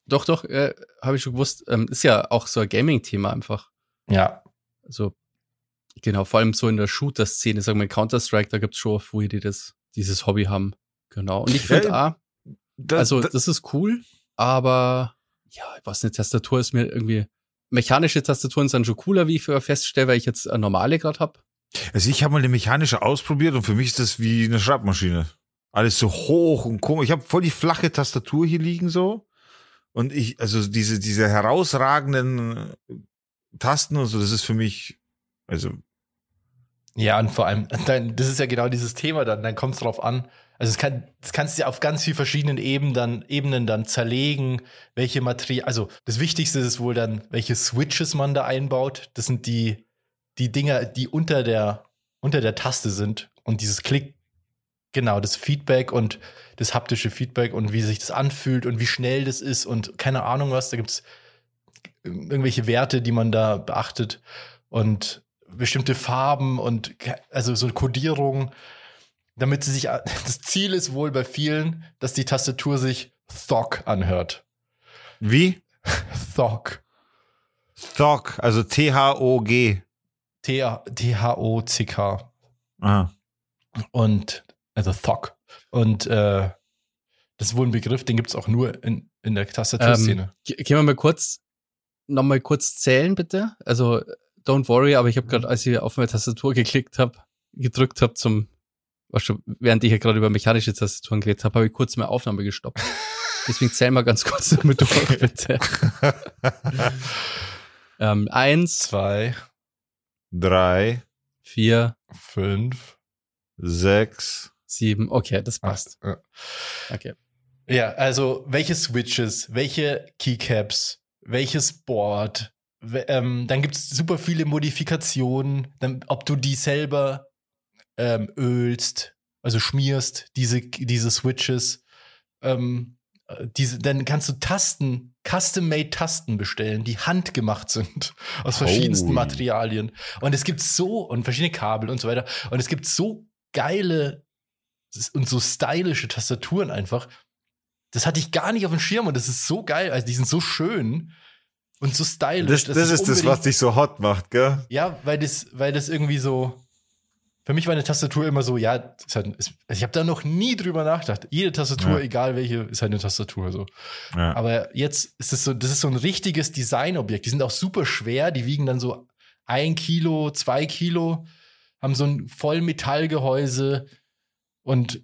Doch, doch, äh, habe ich schon gewusst. Ähm, ist ja auch so ein Gaming-Thema einfach. Ja. Also, genau, vor allem so in der Shooter-Szene, sagen wir Counter-Strike, da gibt's schon viele, die das, dieses Hobby haben. Genau. Und ich finde, Ja, ah, Das, also das, das ist cool, aber ja, was eine Tastatur ist mir irgendwie. Mechanische Tastaturen sind schon cooler, wie ich für feststelle, weil ich jetzt eine normale gerade hab. also ich habe mal eine mechanische ausprobiert und für mich ist das wie eine Schreibmaschine. Alles so hoch und komisch. Ich habe voll die flache Tastatur hier liegen so. Und ich, also diese, diese herausragenden Tasten und so, das ist für mich, also Ja, und vor allem, dann, das ist ja genau dieses Thema dann, dann kommt es drauf an. Also es kann, das kannst du ja auf ganz vielen verschiedenen Ebenen dann, Ebenen dann zerlegen, welche Material, also das Wichtigste ist wohl dann, welche Switches man da einbaut. Das sind die, die Dinger, die unter der, unter der Taste sind und dieses Klick, genau, das Feedback und das haptische Feedback und wie sich das anfühlt und wie schnell das ist und keine Ahnung was, da gibt's irgendwelche Werte, die man da beachtet und bestimmte Farben und also so Kodierung, damit sie sich, das Ziel ist wohl bei vielen, dass die Tastatur sich Thog anhört. wie? Thog. Thog, also T-H-O-G. T-H-O-C-K. Aha. Und, also Thog. Und äh, das ist wohl ein Begriff, den gibt es auch nur in, in der Tastaturszene. Ge- Gehen wir mal kurz, noch mal kurz zählen, bitte. Also, don't worry, aber ich habe gerade, als ich auf meine Tastatur geklickt habe, gedrückt habe zum, was schon, während ich ja gerade über mechanische Tastaturen geredet habe, habe ich kurz meine Aufnahme gestoppt. Deswegen zählen wir ganz kurz damit durch, bitte. ähm, eins, Zwei, Drei, vier, fünf, sechs. Sieben. Okay, das passt. acht. Ja. Okay. Ja, also welche Switches, welche Keycaps, welches Board, ähm, dann gibt es super viele Modifikationen, dann, ob du die selber ähm, ölst, also schmierst, diese, diese Switches. Ähm, äh, diese, dann kannst du Tasten, custom-made Tasten bestellen, die handgemacht sind, aus verschiedensten Holy. Materialien. Und es gibt so, und verschiedene Kabel und so weiter. Und es gibt so geile und so stylische Tastaturen einfach. Das hatte ich gar nicht auf dem Schirm und das ist so geil. Also die sind so schön und so stylisch. Das, das ich ist das, was dich so hot macht, gell? Ja, weil das, weil das irgendwie so. Für mich war eine Tastatur immer so, ja, das ist halt, ist, also ich habe da noch nie drüber nachgedacht. Jede Tastatur, Ja. egal welche, ist halt eine Tastatur so. Ja. Aber jetzt ist es so, das ist so ein richtiges Designobjekt. Die sind auch super schwer, die wiegen dann so ein Kilo, zwei Kilo, haben so ein Vollmetallgehäuse und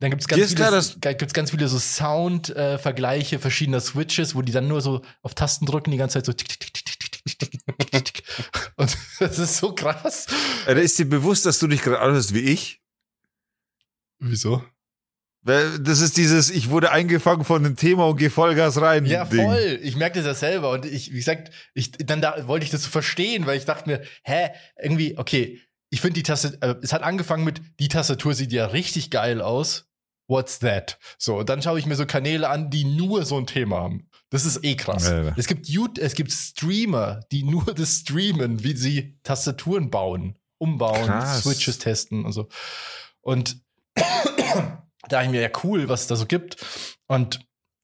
dann gibt es ganz, viele, ganz viele so Sound-Vergleiche verschiedener Switches, wo die dann nur so auf Tasten drücken, die ganze Zeit so tick, tick, tick, tick, tick, tick, Und das ist so krass. Da ist dir bewusst, dass du dich gerade anhörst wie ich? Wieso? Das ist dieses, ich wurde eingefangen von dem Thema und gehe Vollgas rein. Ja, Ding. voll. Ich merkte das ja selber. Und ich, wie gesagt, ich, dann da, wollte ich das so verstehen, weil ich dachte mir, hä, irgendwie, okay, ich finde die Tastatur, äh, es hat angefangen mit, die Tastatur sieht ja richtig geil aus. What's that? So, und dann schaue ich mir so Kanäle an, die nur so ein Thema haben. Das ist eh krass. Alter. Es gibt YouTube, es gibt Streamer, die nur das streamen, wie sie Tastaturen bauen, umbauen, Krass. Switches testen und so. Und da dachte ich mir, ja, cool, was es da so gibt. Und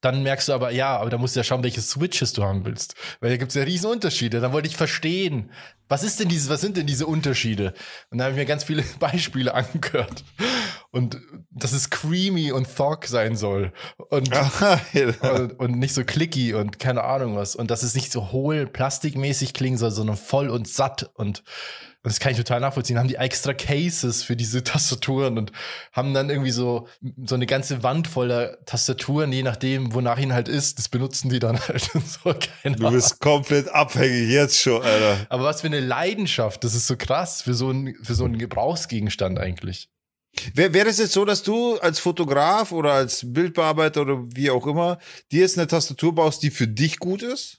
dann merkst du aber, ja, aber da musst du ja schauen, welche Switches du haben willst. Weil da gibt es ja riesen Unterschiede. Dann wollte ich verstehen, was ist denn dieses, was sind denn diese Unterschiede? Und da habe ich mir ganz viele Beispiele angehört. Und dass es creamy und thog sein soll. Und, und, und nicht so clicky und keine Ahnung was. Und dass es nicht so hohl, plastikmäßig klingen soll, sondern voll und satt und das kann ich total nachvollziehen, haben die extra Cases für diese Tastaturen und haben dann irgendwie so, so eine ganze Wand voller Tastaturen, je nachdem, wonach ihnen halt ist, das benutzen die dann halt. so, Du bist komplett abhängig jetzt schon, Alter. Aber was für eine Leidenschaft, das ist so krass für so einen, für so einen Gebrauchsgegenstand eigentlich. Wäre wär das jetzt so, dass du als Fotograf oder als Bildbearbeiter oder wie auch immer dir jetzt eine Tastatur baust, die für dich gut ist?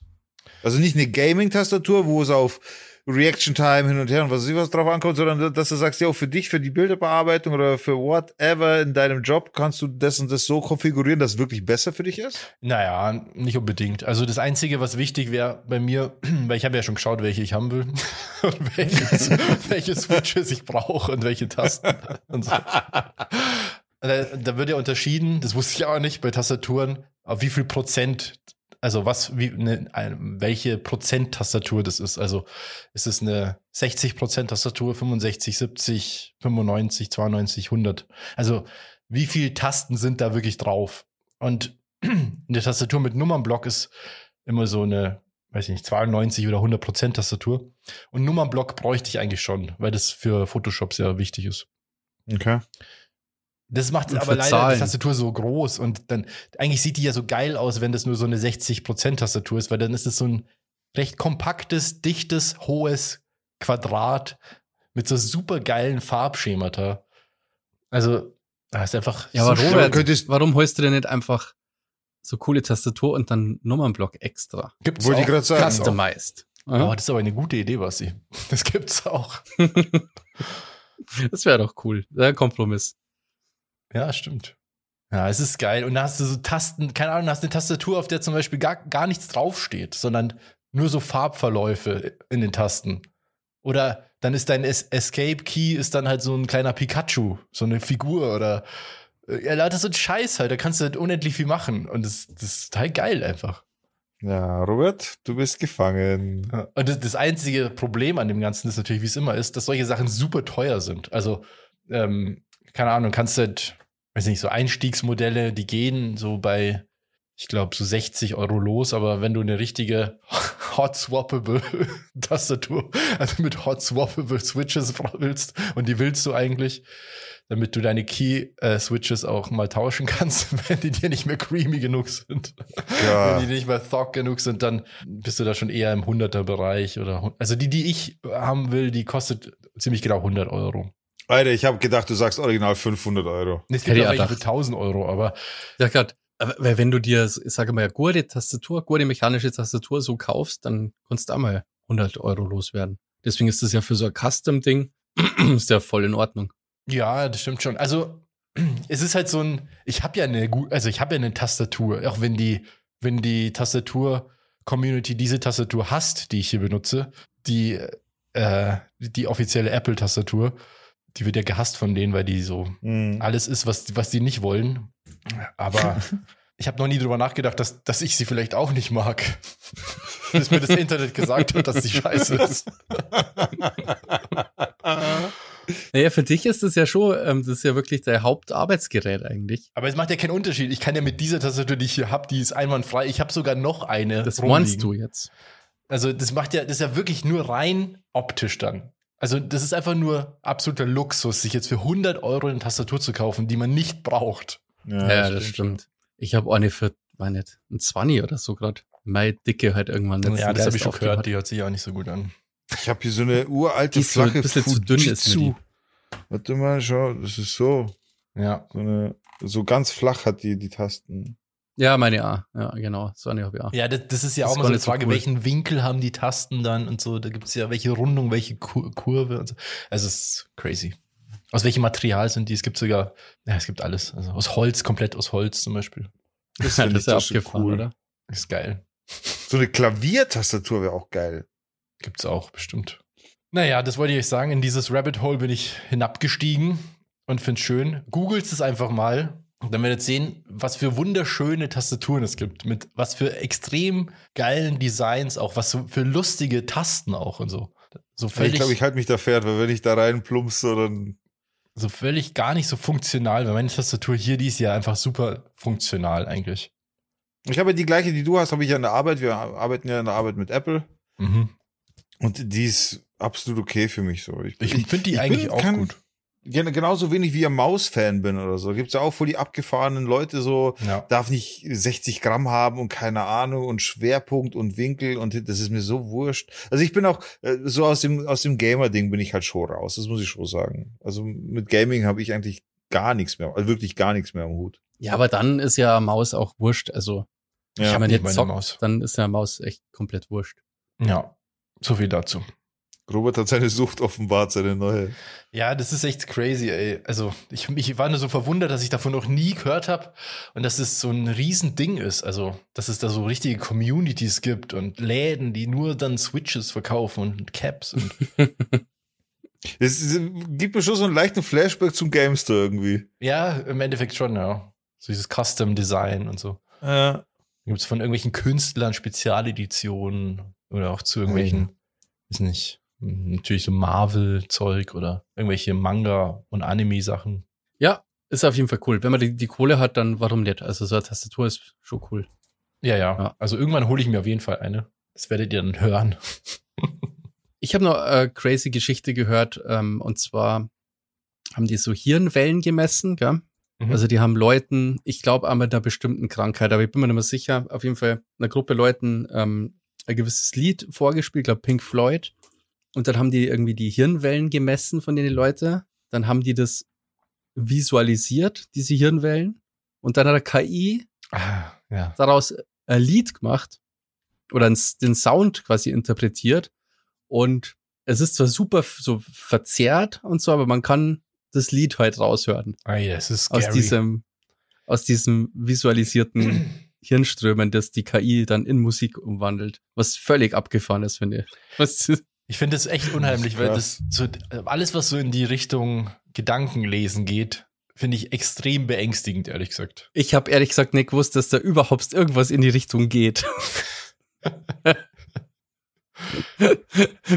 Also nicht eine Gaming-Tastatur, wo es auf Reaction Time hin und her und was ich was drauf ankommt, sondern dass du sagst, ja, für dich, für die Bilderbearbeitung oder für whatever in deinem Job kannst du das und das so konfigurieren, dass es wirklich besser für dich ist? Naja, nicht unbedingt. Also das Einzige, was wichtig wäre bei mir, weil ich habe ja schon geschaut, welche ich haben will und welches, welche Switches ich brauche und welche Tasten und so. Da, da wird ja unterschieden, das wusste ich auch nicht bei Tastaturen, auf wie viel Prozent also was, wie, ne, welche Prozenttastatur das ist. Also ist es eine 60 Prozent Tastatur, 65, 70, 95, 92, 100. Also wie viele Tasten sind da wirklich drauf? Und eine Tastatur mit Nummernblock ist immer so eine, weiß ich nicht, 92 oder 100 Prozent Tastatur. Und Nummernblock bräuchte ich eigentlich schon, weil das für Photoshop sehr wichtig ist. Okay. Das macht aber leider die Tastatur so groß und dann eigentlich sieht die ja so geil aus, wenn das nur so eine 60% Tastatur ist, weil dann ist es so ein recht kompaktes, dichtes, hohes Quadrat mit so super geilen Farbschemata. Also, das ist einfach. Ja, aber so Robert, könntest, warum holst du denn nicht einfach so coole Tastatur und dann Nummernblock extra? Gibt's Wollte ich gerade sagen. Customized. Oh, das ist aber eine gute Idee, Basti. Das gibt's auch. das wäre doch cool. Der Kompromiss. Ja, stimmt. Ja, es ist geil. Und da hast du so Tasten, keine Ahnung, hast eine Tastatur, auf der zum Beispiel gar, gar nichts draufsteht, sondern nur so Farbverläufe in den Tasten. Oder dann ist dein es Escape Key ist dann halt so ein kleiner Pikachu, so eine Figur oder äh, ja, das ist so ein Scheiß halt, da kannst du halt unendlich viel machen und das, das ist total geil einfach. Ja, Robert, du bist gefangen. Und das, das einzige Problem an dem Ganzen ist natürlich, wie es immer ist, dass solche Sachen super teuer sind. Also ähm, keine Ahnung, kannst du halt, weiß nicht, so Einstiegsmodelle, die gehen so bei, ich glaube, so 60 Euro los, aber wenn du eine richtige Hot Swappable Tastatur, also mit Hot Swappable Switches willst, und die willst du eigentlich, damit du deine Key äh, Switches auch mal tauschen kannst, wenn die dir nicht mehr creamy genug sind. Ja. Wenn die nicht mehr thog genug sind, dann bist du da schon eher im 100er Bereich oder, also die, die ich haben will, die kostet ziemlich genau 100 Euro. Alter, ich habe gedacht, du sagst original 500 Euro. Es gibt ja eigentlich für 1000 Euro, aber. Ja, gerade, weil wenn du dir, ich sage mal, gute Tastatur, gute mechanische Tastatur so kaufst, dann kannst du auch mal 100 Euro loswerden. Deswegen ist das ja für so ein Custom-Ding, ist ja voll in Ordnung. Ja, das stimmt schon. Also, es ist halt so ein, ich habe ja eine, also ich habe ja eine Tastatur, auch wenn die, wenn die Tastatur-Community diese Tastatur hasst, die ich hier benutze, die, äh, die offizielle Apple-Tastatur, die wird ja gehasst von denen, weil die so mhm. alles ist, was, was die nicht wollen. Aber ich habe noch nie drüber nachgedacht, dass, dass ich sie vielleicht auch nicht mag. Bis mir das Internet gesagt hat, dass sie scheiße ist. Naja, für dich ist das ja schon, ähm, das ist ja wirklich dein Hauptarbeitsgerät eigentlich. Aber es macht ja keinen Unterschied. Ich kann ja mit dieser Tastatur, die ich hier habe, die ist einwandfrei. Ich habe sogar noch eine. Das meinst du jetzt? Also das macht ja, das ist ja wirklich nur rein optisch dann. Also das ist einfach nur absoluter Luxus, sich jetzt für 100 Euro eine Tastatur zu kaufen, die man nicht braucht. Ja, ja das, stimmt. stimmt. Ich habe eine für, war nicht, ein 20 oder so gerade. Meine Dicke halt irgendwann. Ja, das habe ich schon gehört, die hört sich auch nicht so gut an. Ich habe hier so eine uralte, flache so ein bisschen zu dünn ist mir die. Warte mal, schau, das ist so. Ja. So, eine, so ganz flach hat die die Tasten. Ja, meine A. Ja, genau. So eine habe ich auch. Ja, das, das ist ja das auch mal so eine Frage, so cool. welchen Winkel haben die Tasten dann und so. Da gibt es ja welche Rundung, welche Kur Kurve und so. Also es ist crazy. Aus welchem Material sind die? Es gibt sogar, ja, es gibt alles. Also aus Holz, komplett aus Holz zum Beispiel. Das, das ist ja abgefahren, cool. oder? Ist geil. So eine Klaviertastatur wäre auch geil. Gibt's auch, bestimmt. Naja, das wollte ich euch sagen. In dieses Rabbit Hole bin ich hinabgestiegen und find's schön. Googelt es einfach mal. Und dann werdet ihr sehen, was für wunderschöne Tastaturen es gibt, mit was für extrem geilen Designs, auch was für lustige Tasten auch und so. so völlig, ich glaube, ich halte mich da fährt, weil wenn ich da rein plumpse, dann. So völlig gar nicht so funktional, weil meine Tastatur hier, die ist ja einfach super funktional eigentlich. Ich habe die gleiche, die du hast, habe ich ja in der Arbeit. Wir arbeiten ja in der Arbeit mit Apple. Mhm. Und die ist absolut okay für mich so. Ich, ich finde die ich eigentlich auch kein, gut. Genauso wenig wie ihr Maus-Fan bin oder so. Gibt's ja auch voll die abgefahrenen Leute so, Ja. darf nicht 60 Gramm haben und keine Ahnung und Schwerpunkt und Winkel und das ist mir so wurscht. Also ich bin auch äh, so aus dem aus dem Gamer-Ding bin ich halt schon raus. Das muss ich schon sagen. Also mit Gaming habe ich eigentlich gar nichts mehr, also wirklich gar nichts mehr am Hut. Ja, aber dann ist ja Maus auch wurscht. Also, Ja, wenn man jetzt meine zockt, Maus. dann ist ja Maus echt komplett wurscht. Ja, so viel dazu. Robert hat seine Sucht offenbart, seine neue. Ja, das ist echt crazy, ey. Also, ich, ich war nur so verwundert, dass ich davon noch nie gehört habe und dass es so ein Riesending ist. Also, dass es da so richtige Communities gibt und Läden, die nur dann Switches verkaufen und Caps und Es, es gibt mir schon so einen leichten Flashback zum Gamester irgendwie. ja, im Endeffekt schon, ja. So dieses Custom Design und so. Ja. Gibt es von irgendwelchen Künstlern Spezialeditionen oder auch zu irgendwelchen, weiß nicht, natürlich so Marvel-Zeug oder irgendwelche Manga- und Anime-Sachen. Ja, ist auf jeden Fall cool. Wenn man die, die Kohle hat, dann warum nicht? Also so eine Tastatur ist schon cool. Ja, ja. Ja. Also irgendwann hole ich mir auf jeden Fall eine. Das werdet ihr dann hören. Ich habe noch eine crazy Geschichte gehört, ähm, und zwar haben die so Hirnwellen gemessen, gell? Mhm. Also die haben Leuten, ich glaube, an einer bestimmten Krankheit, aber ich bin mir nicht mehr sicher, auf jeden Fall einer Gruppe Leuten ähm, ein gewisses Lied vorgespielt, glaube Pink Floyd. Und dann haben die irgendwie die Hirnwellen gemessen von den Leuten. Dann haben die das visualisiert, diese Hirnwellen. Und dann hat der KI Ah, ja. daraus ein Lied gemacht oder den Sound quasi interpretiert. Und es ist zwar super so verzerrt und so, aber man kann das Lied halt raushören. Ey, das ist scary. Aus diesem, aus diesem visualisierten Hirnströmen, das die KI dann in Musik umwandelt. Was völlig abgefahren ist, finde ich. Was, ich finde das echt unheimlich, weil das so alles, was so in die Richtung Gedankenlesen geht, finde ich extrem beängstigend, ehrlich gesagt. ich habe ehrlich gesagt nicht gewusst, dass da überhaupt irgendwas in die Richtung geht.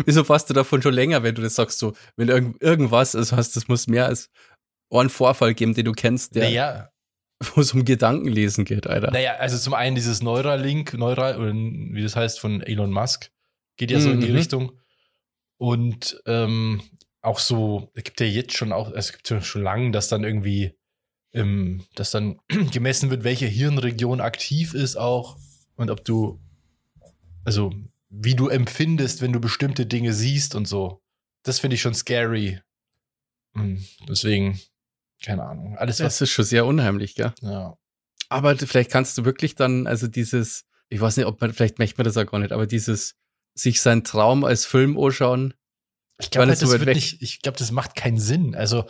Wieso warst du davon schon länger, wenn du das sagst, so, wenn irgend, irgendwas, also hast, das muss mehr als einen Vorfall geben, den du kennst, der, Naja, wo es um Gedankenlesen geht, Alter. naja, also zum einen dieses Neuralink, Neural, oder wie das heißt, von Elon Musk, geht ja so in die Mhm. Richtung. Und ähm, auch so, es gibt ja jetzt schon auch, es gibt ja schon lange, dass dann irgendwie, ähm, dass dann gemessen wird, welche Hirnregion aktiv ist auch und ob du, also wie du empfindest, wenn du bestimmte Dinge siehst und so. Das finde ich schon scary. Hm, Deswegen, keine Ahnung. Alles was, Das ist schon sehr unheimlich, gell? ja. Aber vielleicht kannst du wirklich dann, also dieses, ich weiß nicht, ob man, vielleicht möchte man das auch gar nicht, aber dieses, sich seinen Traum als Film anschauen, Ich glaube, halt, das wird nicht, ich glaube, das macht keinen Sinn. Also,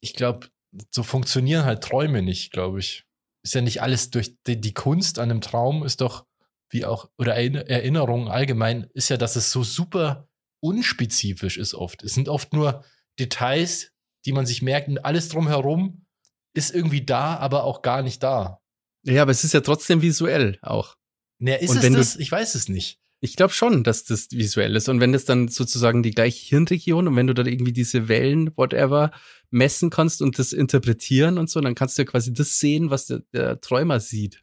ich glaube, so funktionieren halt Träume nicht, glaube ich. Ist ja nicht alles durch die, die Kunst an einem Traum ist doch, wie auch, oder Erinner- Erinnerungen allgemein, ist ja, dass es so super unspezifisch ist oft. Es sind oft nur Details, die man sich merkt und alles drumherum ist irgendwie da, aber auch gar nicht da. ja, aber es ist ja trotzdem visuell auch. Naja, ist Und es das? Ich weiß es nicht. Ich glaube schon, dass das visuell ist. Und wenn das dann sozusagen die gleiche Hirnregion und wenn du dann irgendwie diese Wellen, whatever, messen kannst und das interpretieren und so, dann kannst du ja quasi das sehen, was der, der Träumer sieht.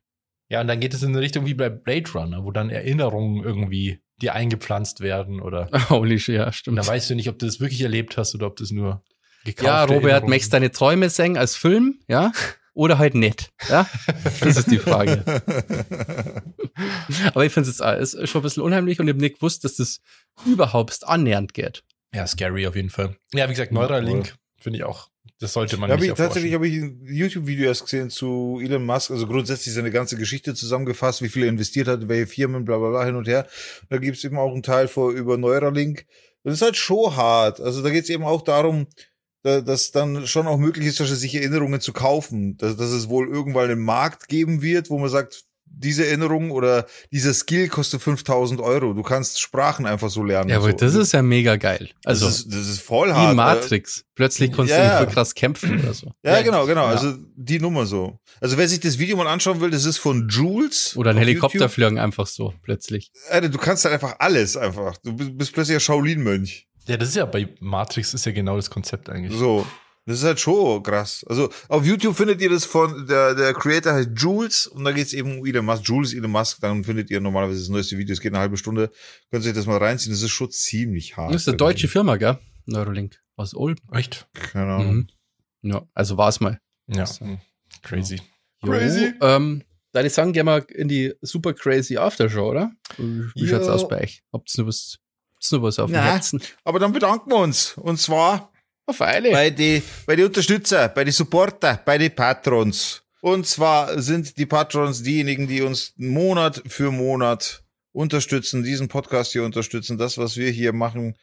Ja, und dann geht es in eine Richtung wie bei Blade Runner, wo dann Erinnerungen irgendwie dir eingepflanzt werden oder Holy shit, ja, Und stimmt. da weißt du nicht, ob du das wirklich erlebt hast oder ob das nur gekauft Ja, Robert, möchtest deine Träume singen als Film, ja? Oder halt nicht, ja? Das ist die Frage. Aber ich finde es auch- ist schon ein bisschen unheimlich und ich habe nicht gewusst, dass das überhaupt annähernd geht. Ja, scary auf jeden Fall. Ja, wie gesagt, Neuralink finde ich auch, das sollte man Ja, hab nicht ich, tatsächlich habe ich ein YouTube-Video erst gesehen zu Elon Musk, also grundsätzlich seine ganze Geschichte zusammengefasst, wie viel er investiert hat, welche Firmen, bla bla bla hin und her. Da gibt's eben auch einen Teil vor über Neuralink. Das ist halt schon hart. Also da geht's eben auch darum, da, dass dann schon auch möglich ist, sich Erinnerungen zu kaufen. Dass, dass es wohl irgendwann einen Markt geben wird, wo man sagt, diese Erinnerung oder dieser Skill kostet 5000 Euro. Du kannst Sprachen einfach so lernen. Ja, aber so. das ist ja mega geil. Also, das ist, das ist voll wie hart. Matrix. Plötzlich konntest Ja, du ja. voll krass kämpfen oder so. Ja, Ja, genau, genau. ja. Also die Nummer so. Also wer sich das Video mal anschauen will, das ist von Jules. Oder ein Helikopter fliegen einfach so, plötzlich. Alter, du kannst halt einfach alles einfach. Du bist, bist plötzlich ein Shaolin-Mönch. Ja, das ist ja bei Matrix ist ja genau das Konzept eigentlich. So. Das ist halt schon krass. Also auf YouTube findet ihr das von, der, der Creator heißt Jules und da geht es eben um Elon Musk. Jules, Elon Musk, dann findet ihr normalerweise das neueste Video, es geht eine halbe Stunde. Könnt ihr euch das mal reinziehen, das ist schon ziemlich hart. Das ist eine deutsche Firma, gell? Neurolink. Aus Ulm. Echt? Keine Ahnung. Mhm. Ja, also war es mal. Ja. So. Crazy. Jo, Crazy. Ähm, da sagen, gehen wir in die super crazy Aftershow, oder? Wie Ja. schaut's aus bei euch? Habt ihr noch was, habt's noch was auf dem Na. Herzen? Aber dann bedanken wir uns. Und zwar Auf Eile. bei die, bei die Unterstützer, bei die Supporter, bei die Patrons. Und zwar sind die Patrons diejenigen, die uns Monat für Monat unterstützen, diesen Podcast hier unterstützen. Das, was wir hier machen,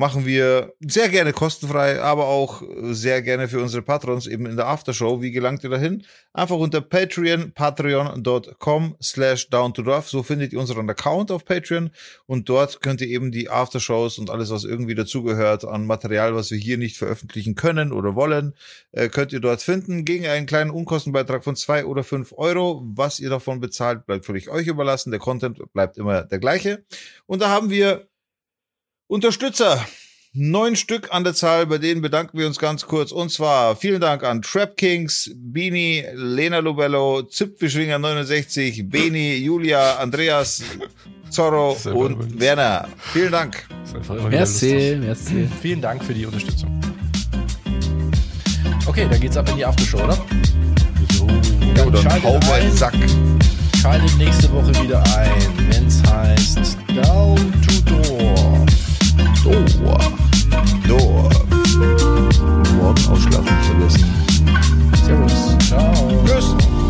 machen wir sehr gerne kostenfrei, aber auch sehr gerne für unsere Patrons eben in der Aftershow. Wie gelangt ihr dahin? Einfach unter Patreon, patreon.com slash down to dorf. So findet ihr unseren Account auf Patreon und dort könnt ihr eben die Aftershows und alles, was irgendwie dazugehört an Material, was wir hier nicht veröffentlichen können oder wollen, äh, könnt ihr dort finden. Gegen einen kleinen Unkostenbeitrag von zwei oder fünf Euro. Was ihr davon bezahlt, bleibt völlig euch überlassen. Der Content bleibt immer der gleiche. Und da haben wir Unterstützer. Neun Stück an der Zahl, bei denen bedanken wir uns ganz kurz. Und zwar vielen Dank an Trap Kings, Bini, Lena Lubello, Zipfelschwinger 69, Beni, Julia, Andreas, Zorro und übrigens- Werner. Vielen Dank. Merci, merci. Vielen Dank für die Unterstützung. Okay, dann geht's ab in die Aftershow, oder? Dann Oder schaltet hau mal Sack. Schaltet nächste Woche wieder ein, wenn's heißt Down to Door. Dorf. Dorf. Morgen ausschlafen zu lassen. Servus. Ciao. Tschüss.